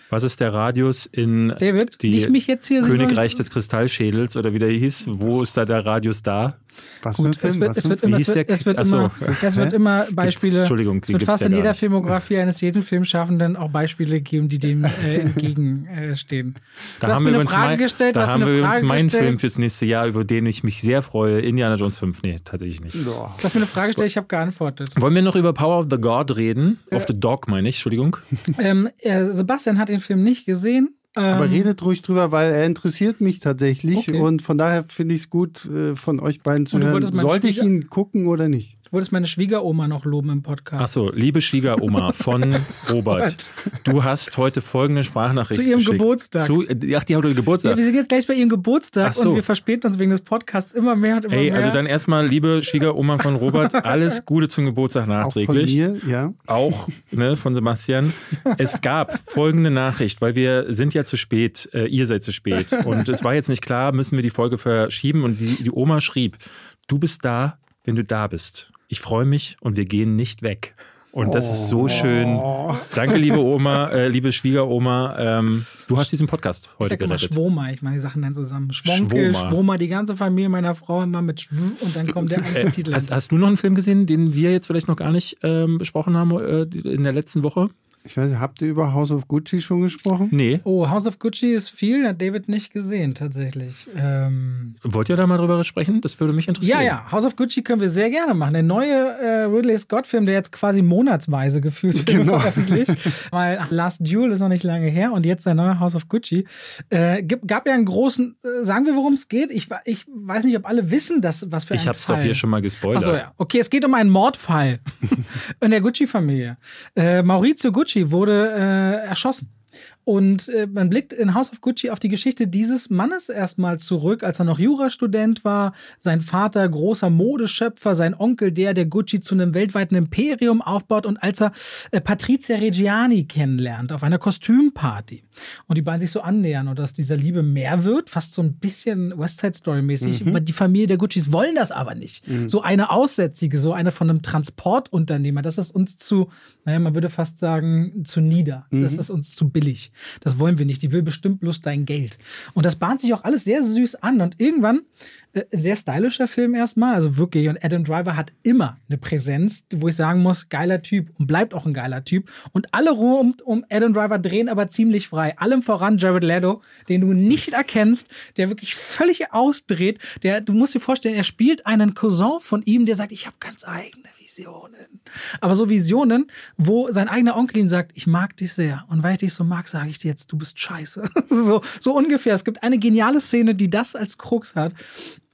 Was ist der Radius in David, die mich jetzt hier Königreich des Kristallschädels oder wie der hieß? Wo ist da der Radius da? Was Gut, es wird, es wird immer, es wird, es wird immer, es wird immer Beispiele. Entschuldigung, es wird fast in jeder Filmografie eines jeden Filmschaffenden auch Beispiele geben, die dem äh, entgegenstehen. Da haben wir übrigens, mein, gestellt, da haben wir übrigens meinen Film fürs nächste Jahr, über den ich mich sehr freue. Indiana Jones 5. Nee, tatsächlich nicht. Du hast mir eine Frage gestellt, ich habe geantwortet. Wollen wir noch über Power of the God reden? Äh, of the Dog meine ich, Entschuldigung. Ähm, äh, Sebastian hat den Film nicht gesehen. Aber ähm, redet ruhig drüber, weil er interessiert mich tatsächlich okay. und von daher finde ich es gut, äh, von euch beiden zu hören. Sollte ich ihn gucken oder nicht? Du wolltest meine Schwiegeroma noch loben im Podcast. Achso, liebe Schwiegeroma von Robert, du hast heute folgende Sprachnachricht Zu ihrem geschickt. Geburtstag. Zu, ach, die hat heute Geburtstag. Ja, wir sind jetzt gleich bei ihrem Geburtstag so. und wir verspäten uns wegen des Podcasts immer mehr und immer Ey, mehr. also dann erstmal, liebe Schwiegeroma von Robert, alles Gute zum Geburtstag nachträglich. Auch von mir, ja. Auch ne, von Sebastian. Es gab folgende Nachricht, weil wir sind ja zu spät, äh, ihr seid zu spät. Und es war jetzt nicht klar, müssen wir die Folge verschieben. Und die, die Oma schrieb, du bist da, wenn du da bist ich freue mich und wir gehen nicht weg. Und das ist so schön. Danke, liebe Oma, äh, liebe Schwiegeroma. Ähm, du hast diesen Podcast heute ich sag gerettet. Immer Schwoma, ich mache die Sachen dann zusammen. Schwonkel, Schwoma. Schwoma, die ganze Familie meiner Frau immer mit Schw und dann kommt der eigentliche äh, Titel. Hast, hast, du noch einen Film gesehen, den wir jetzt vielleicht noch gar nicht ähm, besprochen haben äh, in der letzten Woche? Ich weiß nicht, habt ihr über House of Gucci schon gesprochen? Nee. Oh, House of Gucci ist viel, hat David nicht gesehen, tatsächlich. Ähm Wollt ihr da mal drüber sprechen? Das würde mich interessieren. Ja, ja, House of Gucci können wir sehr gerne machen. Der neue äh, Ridley Scott-Film, der jetzt quasi monatsweise gefühlt genau. veröffentlicht. Weil Last Duel ist noch nicht lange her und jetzt der neue House of Gucci. Äh, gab ja einen großen, äh, sagen wir, worum es geht? Ich, ich weiß nicht, ob alle wissen, dass, was für ein Ich hab's Fall. doch hier schon mal gespoilert. Achso, ja. Okay, es geht um einen Mordfall in der Gucci-Familie. Äh, Maurizio Gucci wurde äh, erschossen. Und äh, man blickt in House of Gucci auf die Geschichte dieses Mannes erstmal zurück, als er noch Jurastudent war, sein Vater großer Modeschöpfer, sein Onkel der, der Gucci zu einem weltweiten Imperium aufbaut und als er äh, Patrizia Reggiani kennenlernt auf einer Kostümparty und die beiden sich so annähern und dass dieser Liebe mehr wird, fast so ein bisschen West Side Story mäßig. Mhm. Die Familie der Guccis wollen das aber nicht. Mhm. So eine Aussätzige, so eine von einem Transportunternehmer, das ist uns zu, naja, man würde fast sagen, zu nieder. Mhm. Das ist uns zu billig. Das wollen wir nicht. Die will bestimmt bloß dein Geld. Und das bahnt sich auch alles sehr süß an. Und irgendwann, äh, sehr stylischer Film erstmal, also wirklich. Und Adam Driver hat immer eine Präsenz, wo ich sagen muss, geiler Typ und bleibt auch ein geiler Typ. Und alle rund um Adam Driver drehen aber ziemlich frei. Allem voran Jared Leto, den du nicht erkennst, der wirklich völlig ausdreht. Der, du musst dir vorstellen, er spielt einen Cousin von ihm, der sagt, ich habe ganz eigene Visionen. Aber so Visionen, wo sein eigener Onkel ihm sagt, ich mag dich sehr. Und weil ich dich so mag, sage ich dir jetzt, du bist scheiße. so, so ungefähr. Es gibt eine geniale Szene, die das als Krux hat.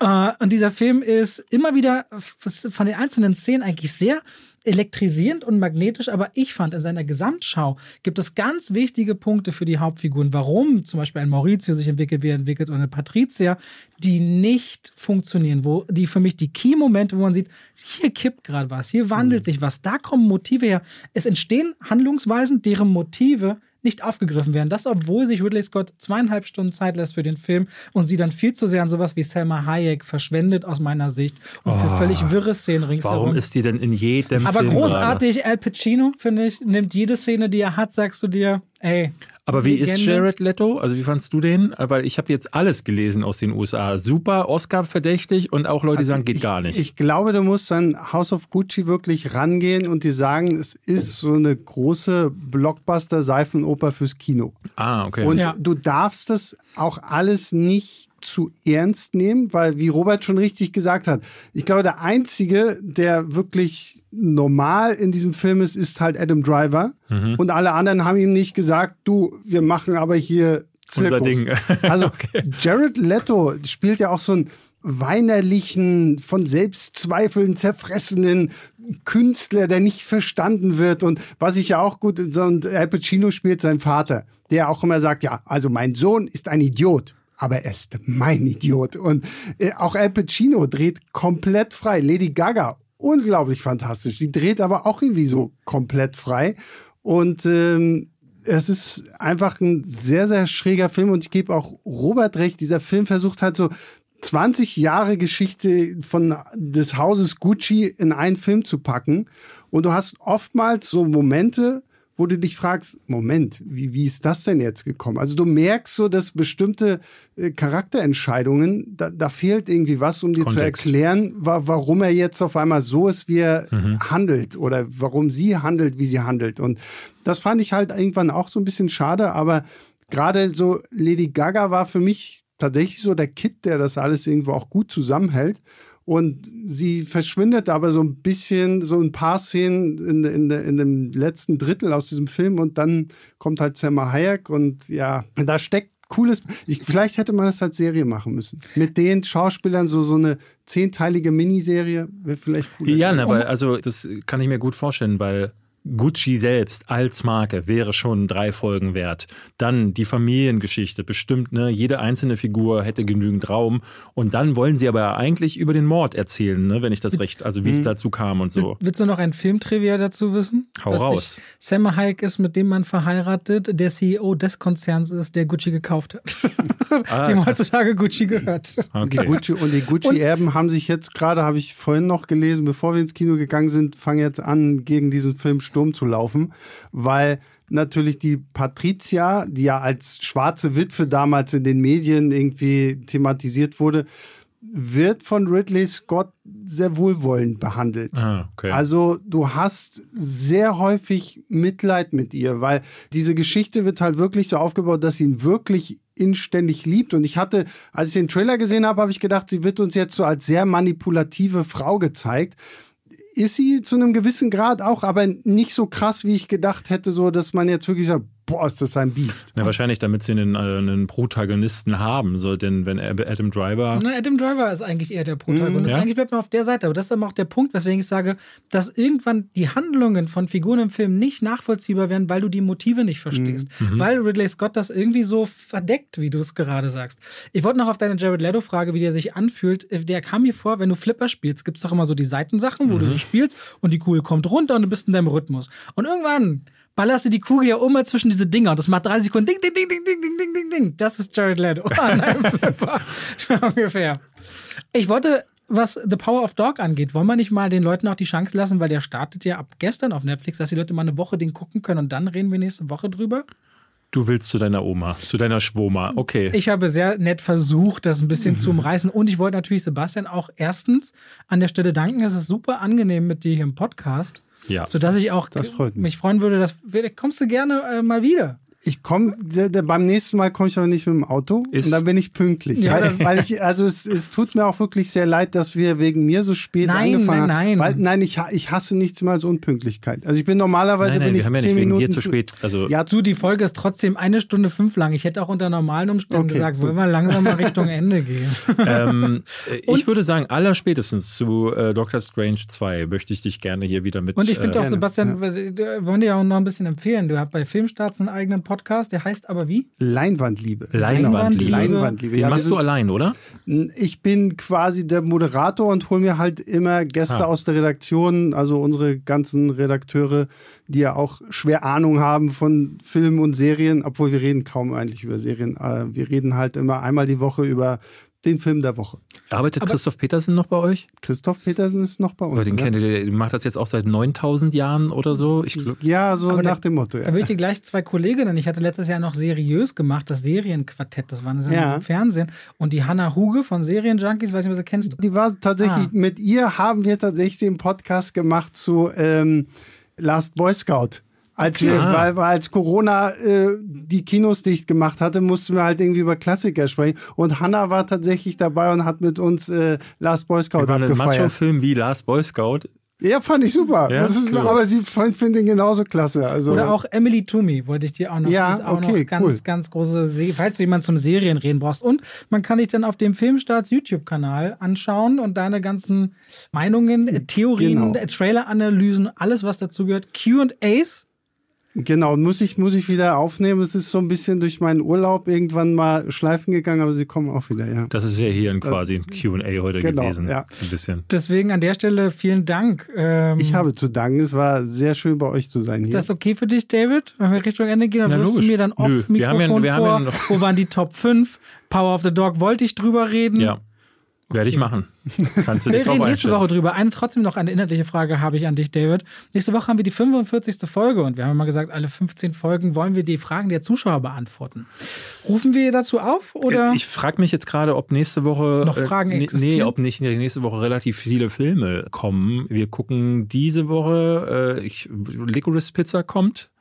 Äh, und dieser Film ist immer wieder von den einzelnen Szenen eigentlich sehr elektrisierend und magnetisch, aber ich fand, in seiner Gesamtschau gibt es ganz wichtige Punkte für die Hauptfiguren. Warum zum Beispiel ein Maurizio sich entwickelt, wie er entwickelt, oder eine Patricia, die nicht funktionieren, wo die für mich die Key-Momente, wo man sieht, hier kippt gerade was, hier wandelt mhm. sich was, da kommen Motive her. Es entstehen Handlungsweisen, deren Motive nicht aufgegriffen werden. Das, obwohl sich Ridley Scott zweieinhalb Stunden Zeit lässt für den Film und sie dann viel zu sehr an sowas wie Selma Hayek verschwendet aus meiner Sicht und oh, für völlig wirre Szenen ringsherum. Warum ist die denn in jedem Aber Film großartig, gerade? Al Pacino, finde ich, nimmt jede Szene, die er hat, sagst du dir, ey, aber wie ist Jared Leto? Also wie fandst du den? Weil ich habe jetzt alles gelesen aus den USA. Super, Oscar verdächtig und auch Leute also sagen, geht ich, gar nicht. Ich glaube, du musst an House of Gucci wirklich rangehen und die sagen, es ist so eine große Blockbuster-Seifenoper fürs Kino. Ah, okay. Und ja. du darfst das auch alles nicht zu ernst nehmen, weil, wie Robert schon richtig gesagt hat, ich glaube, der Einzige, der wirklich normal in diesem Film ist, ist halt Adam Driver. Mhm. Und alle anderen haben ihm nicht gesagt, du, wir machen aber hier Zirkus. Also okay. Jared Leto spielt ja auch so einen weinerlichen, von Selbstzweifeln zerfressenen Künstler, der nicht verstanden wird. Und was ich ja auch gut, so Al Pacino spielt seinen Vater, der auch immer sagt, ja, also mein Sohn ist ein Idiot aber er ist mein Idiot. Und äh, auch Al Pacino dreht komplett frei. Lady Gaga, unglaublich fantastisch. Die dreht aber auch irgendwie so komplett frei. Und ähm, es ist einfach ein sehr, sehr schräger Film. Und ich gebe auch Robert recht, dieser Film versucht halt so 20 Jahre Geschichte von des Hauses Gucci in einen Film zu packen. Und du hast oftmals so Momente, wo du dich fragst, Moment, wie, wie ist das denn jetzt gekommen? Also du merkst so, dass bestimmte äh, Charakterentscheidungen, da, da, fehlt irgendwie was, um dir Kontext. zu erklären, wa warum er jetzt auf einmal so ist, wie er mhm. handelt oder warum sie handelt, wie sie handelt. Und das fand ich halt irgendwann auch so ein bisschen schade, aber gerade so Lady Gaga war für mich tatsächlich so der Kit, der das alles irgendwo auch gut zusammenhält. Und sie verschwindet aber so ein bisschen, so ein paar Szenen in, in, in dem letzten Drittel aus diesem Film und dann kommt halt Selma Hayek und ja, da steckt cooles. Ich, vielleicht hätte man das als Serie machen müssen. Mit den Schauspielern so, so eine zehnteilige Miniserie wäre vielleicht cool. Ja, ne, weil, also das kann ich mir gut vorstellen, weil Gucci selbst als Marke wäre schon drei Folgen wert. Dann die Familiengeschichte, bestimmt, ne? Jede einzelne Figur hätte genügend Raum. Und dann wollen sie aber eigentlich über den Mord erzählen, ne? wenn ich das recht, also wie es mhm. dazu kam und so. Willst du noch ein Filmtrivia dazu wissen? Hau Dass raus. Sam Hayek ist mit dem Mann verheiratet, der CEO des Konzerns ist, der Gucci gekauft hat. ah, dem heutzutage Gucci gehört. Okay. Die Gucci und die Gucci-Erben haben sich jetzt gerade, habe ich vorhin noch gelesen, bevor wir ins Kino gegangen sind, fangen jetzt an, gegen diesen Film Sturm zu laufen, weil natürlich die Patricia, die ja als schwarze Witwe damals in den Medien irgendwie thematisiert wurde, wird von Ridley Scott sehr wohlwollend behandelt. Ah, okay. Also du hast sehr häufig Mitleid mit ihr, weil diese Geschichte wird halt wirklich so aufgebaut, dass sie ihn wirklich inständig liebt. Und ich hatte, als ich den Trailer gesehen habe, habe ich gedacht, sie wird uns jetzt so als sehr manipulative Frau gezeigt ist sie zu einem gewissen Grad auch, aber nicht so krass, wie ich gedacht hätte, so dass man jetzt wirklich sagt, boah, ist das ein Biest. Ja, wahrscheinlich, damit sie einen, äh, einen Protagonisten haben. So, denn wenn Adam Driver. Na, Adam Driver ist eigentlich eher der Protagonist. Mhm, ja? Eigentlich bleibt man auf der Seite. Aber das ist aber auch der Punkt, weswegen ich sage, dass irgendwann die Handlungen von Figuren im Film nicht nachvollziehbar werden, weil du die Motive nicht verstehst. Mhm. mhm. Weil Ridley Scott das irgendwie so verdeckt, wie du es gerade sagst. Ich wollte noch auf deine Jared Leto-Frage, wie der sich anfühlt. Äh, der kam mir vor, wenn du Flipper spielst, gibt es doch immer so die Seitensachen, wo mhm. du so spielst und die Kugel kommt runter und du bist in deinem Rhythmus. Und irgendwann ballerst du die Kugel ja immer zwischen diese Dinger und das macht drei Sekunden ding, ding, ding, ding, ding, ding, ding, ding, ding. Das ist Jared Leto. Oh, ungefähr. Ich wollte, was The Power of Dog angeht, wollen wir nicht mal den Leuten auch die Chance lassen, weil der startet ja ab gestern auf Netflix, dass die Leute mal eine Woche den gucken können und dann reden wir nächste Woche drüber. Du willst zu deiner Oma, zu deiner Schwoma, okay. Ich habe sehr nett versucht, das ein bisschen zu umreißen. Und ich wollte natürlich Sebastian auch erstens an der Stelle danken. Es ist super angenehm mit dir hier im Podcast. Ja. Sodass ich auch mich freuen würde, dass kommst du gerne äh, mal wieder. Ich komme, beim nächsten Mal komme ich aber nicht mit dem Auto ist und dann bin ich pünktlich. Ja, weil, weil, ich, also es, es, tut mir auch wirklich sehr leid, dass wir wegen mir so spät nein, angefangen nein, haben. Weil, nein, ich, ich hasse nichts mehr als Unpünktlichkeit. Also ich bin normalerweise nein, nein, bin ich haben zehn ja Minuten zu spät. Also ja, du, die Folge ist trotzdem eine Stunde fünf lang. Ich hätte auch unter normalen Umständen okay, gesagt, wollen wir langsam mal Richtung Ende gehen. ähm, ich würde sagen, allerspätestens zu äh, Doctor Strange 2 möchte ich dich gerne hier wieder mit. Und ich finde äh, auch, Sebastian, ja. wir wollen dir auch noch ein bisschen empfehlen. Du hast bei Filmstarts einen eigenen Podcast Podcast, der heißt aber wie? Leinwandliebe. Leinwandliebe. Leinwandliebe. Den ja, machst du allein, oder? Ich bin quasi der Moderator und hole mir halt immer Gäste ah. aus der Redaktion, also unsere ganzen Redakteure, die ja auch schwer Ahnung haben von Filmen und Serien, obwohl wir reden kaum eigentlich über Serien. Äh, wir reden halt immer einmal die Woche über den Film der Woche. Arbeitet Aber Christoph Petersen noch bei euch? Christoph Petersen ist noch bei uns. Aber den ja. kennt ihr, der macht das jetzt auch seit 9000 Jahren oder so? Ich ja, so Aber nach da, dem Motto. Ja. Da will ich dir gleich zwei Kolleginnen. Ich hatte letztes Jahr noch seriös gemacht, das Serienquartett. Das war eine Sendung ja. im Fernsehen. Und die Hanna Huge von Serienjunkies, weiß nicht, was du kennst. Die war tatsächlich, ah. mit ihr haben wir tatsächlich den Podcast gemacht zu ähm, Last Boy Scout. Als wir, weil, weil als Corona äh, die Kinos dicht gemacht hatte, mussten wir halt irgendwie über Klassiker sprechen. Und Hannah war tatsächlich dabei und hat mit uns äh, Last Boy Scout war abgefeiert. Ein Macho-Film wie Last Boy Scout ja, fand ich super. Ja, ist, cool. Aber sie findet ihn genauso klasse. Also, Oder auch Emily Toomey wollte ich dir auch noch. Ja, ist auch okay, noch ganz, cool. ganz große, Se falls du jemanden zum Serienreden brauchst. Und man kann dich dann auf dem Filmstarts YouTube-Kanal anschauen und deine ganzen Meinungen, Theorien, genau. Trailer-Analysen, alles was dazu gehört. Q&As Genau, muss ich, muss ich wieder aufnehmen. Es ist so ein bisschen durch meinen Urlaub irgendwann mal schleifen gegangen, aber sie kommen auch wieder, ja. Das ist ja hier quasi ein QA heute genau, gewesen. Ja. So ein bisschen. Deswegen an der Stelle vielen Dank. Ähm, ich habe zu danken. Es war sehr schön bei euch zu sein hier. Ist das okay für dich, David? Wenn wir Richtung Ende gehen, dann wirst du mir dann off Nö, Mikrofon ja, vor. Ja wo waren die Top 5? Power of the Dog wollte ich drüber reden. Ja. Werde ich machen. Kannst du dich Wir reden nächste Woche drüber. Eine, trotzdem noch eine inhaltliche Frage habe ich an dich, David. Nächste Woche haben wir die 45. Folge und wir haben mal gesagt, alle 15 Folgen wollen wir die Fragen der Zuschauer beantworten. Rufen wir dazu auf oder? Ich frage mich jetzt gerade, ob nächste Woche noch Fragen äh, existieren. Nee, ob nicht nächste Woche relativ viele Filme kommen. Wir gucken diese Woche, äh, ich, Licorice Pizza kommt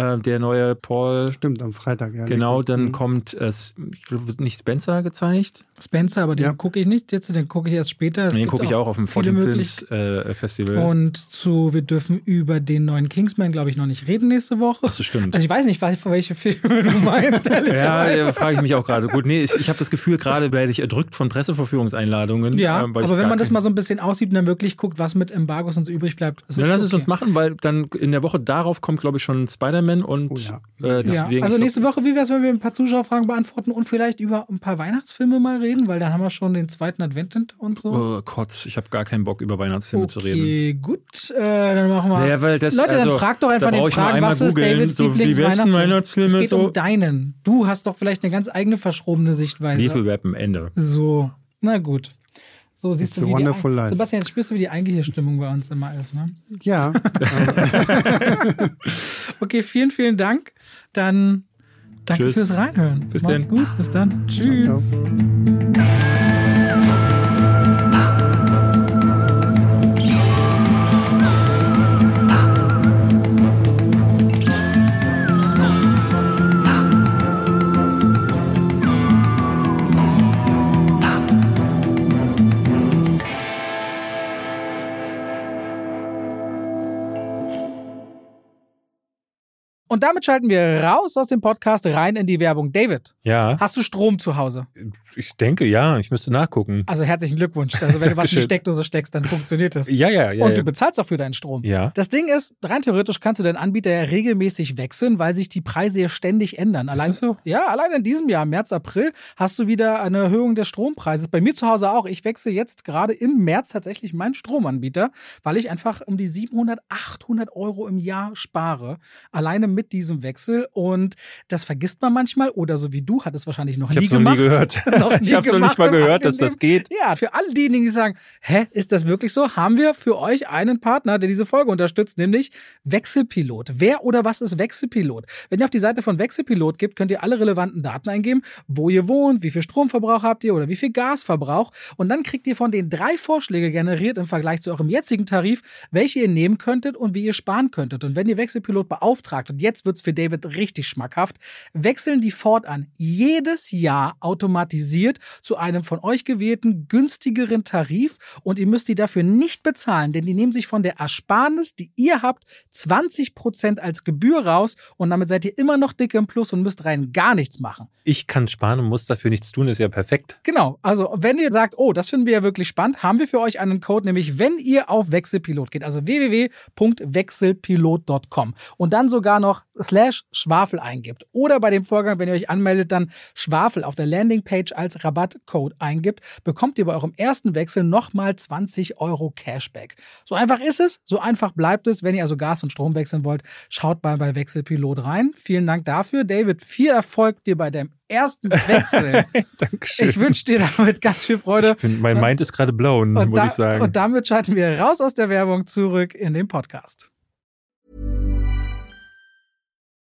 äh, der neue Paul. Stimmt, am Freitag, ja. Genau, dann mhm. kommt, äh, ich glaube, wird nicht Spencer gezeigt. Spencer, aber den ja. gucke ich nicht jetzt, den gucke ich erst später. Es den gucke ich auch auf dem Fortin Films äh, Festival. Und zu, wir dürfen über den neuen Kingsman, glaube ich, noch nicht reden nächste Woche. Ach so, stimmt. Also ich weiß nicht, welche Filme du meinst, Ja, ja frage ich mich auch gerade. Gut, nee, ich, ich habe das Gefühl, gerade werde ich erdrückt von Presseverführungseinladungen. Ja, ähm, aber wenn man das mal so ein bisschen aussieht und dann wirklich guckt, was mit Embargos und so übrig bleibt. Dann lass es uns machen, weil dann in der Woche darauf kommt, glaube ich, schon Spider-Man und oh ja. äh, deswegen. Ja, also nächste Woche, wie wäre es, wenn wir ein paar Zuschauerfragen beantworten und vielleicht über ein paar Weihnachtsfilme mal reden, weil dann haben wir schon den zweiten Advent hinter und so? Oh, Kotz, ich habe gar keinen Bock, über Weihnachtsfilme okay, zu reden. Okay, gut. Äh, dann machen wir. Naja, weil das, Leute, also, dann frag doch einfach den Fragen, was ist Davids so Lieblingsweihnachtsfilm? Weihnachtsfilme es geht so. um deinen. Du hast doch vielleicht eine ganz eigene verschrobene Sichtweise. Lethal Weapon, Ende. So, na gut. So siehst It's du, wie die, life. Sebastian, jetzt spürst du, wie die eigentliche Stimmung bei uns immer ist, ne? Ja. okay, vielen, vielen Dank. Dann danke Tschüss. fürs Reinhören. Bis dann. gut. Bis dann. Tschüss. Ciao, ciao. Und damit schalten wir raus aus dem Podcast rein in die Werbung. David, ja. hast du Strom zu Hause? Ich denke, ja. Ich müsste nachgucken. Also herzlichen Glückwunsch. Also wenn du was in die Steckdose steckst, dann funktioniert das. Ja, ja, ja. Und du ja. bezahlst auch für deinen Strom. Ja. Das Ding ist, rein theoretisch kannst du deinen Anbieter ja regelmäßig wechseln, weil sich die Preise ja ständig ändern. Allein, ist das so? Ja, allein in diesem Jahr, März, April, hast du wieder eine Erhöhung des Strompreises. Bei mir zu Hause auch. Ich wechsle jetzt gerade im März tatsächlich meinen Stromanbieter, weil ich einfach um die 700, 800 Euro im Jahr spare. Alleine mit diesem Wechsel und das vergisst man manchmal oder so wie du, hat es wahrscheinlich noch ich nie gemacht. Noch nie gehört. noch nie ich habe noch nicht mal gehört, dass das geht. Ja, für alle diejenigen, die sagen, hä, ist das wirklich so? Haben wir für euch einen Partner, der diese Folge unterstützt, nämlich Wechselpilot. Wer oder was ist Wechselpilot? Wenn ihr auf die Seite von Wechselpilot gibt, könnt ihr alle relevanten Daten eingeben, wo ihr wohnt, wie viel Stromverbrauch habt ihr oder wie viel Gasverbrauch und dann kriegt ihr von den drei Vorschläge generiert im Vergleich zu eurem jetzigen Tarif, welche ihr nehmen könntet und wie ihr sparen könntet. Und wenn ihr Wechselpilot beauftragt, und jetzt wird es für David richtig schmackhaft, wechseln die fortan jedes Jahr automatisiert zu einem von euch gewählten günstigeren Tarif und ihr müsst die dafür nicht bezahlen, denn die nehmen sich von der Ersparnis, die ihr habt, 20% als Gebühr raus und damit seid ihr immer noch dicke im Plus und müsst rein gar nichts machen. Ich kann sparen und muss dafür nichts tun, ist ja perfekt. Genau, also wenn ihr sagt, oh, das finden wir ja wirklich spannend, haben wir für euch einen Code, nämlich wenn ihr auf Wechselpilot geht, also www.wechselpilot.com und dann sogar noch slash Schwafel eingibt oder bei dem Vorgang, wenn ihr euch anmeldet, dann Schwafel auf der Landingpage als Rabattcode eingibt, bekommt ihr bei eurem ersten Wechsel nochmal 20 Euro Cashback. So einfach ist es, so einfach bleibt es. Wenn ihr also Gas und Strom wechseln wollt, schaut mal bei Wechselpilot rein. Vielen Dank dafür. David, viel Erfolg dir bei deinem ersten Wechsel. Dankeschön. Ich wünsche dir damit ganz viel Freude. Bin, mein Mind ist gerade blown, muss da, ich sagen. Und damit schalten wir raus aus der Werbung zurück in den Podcast.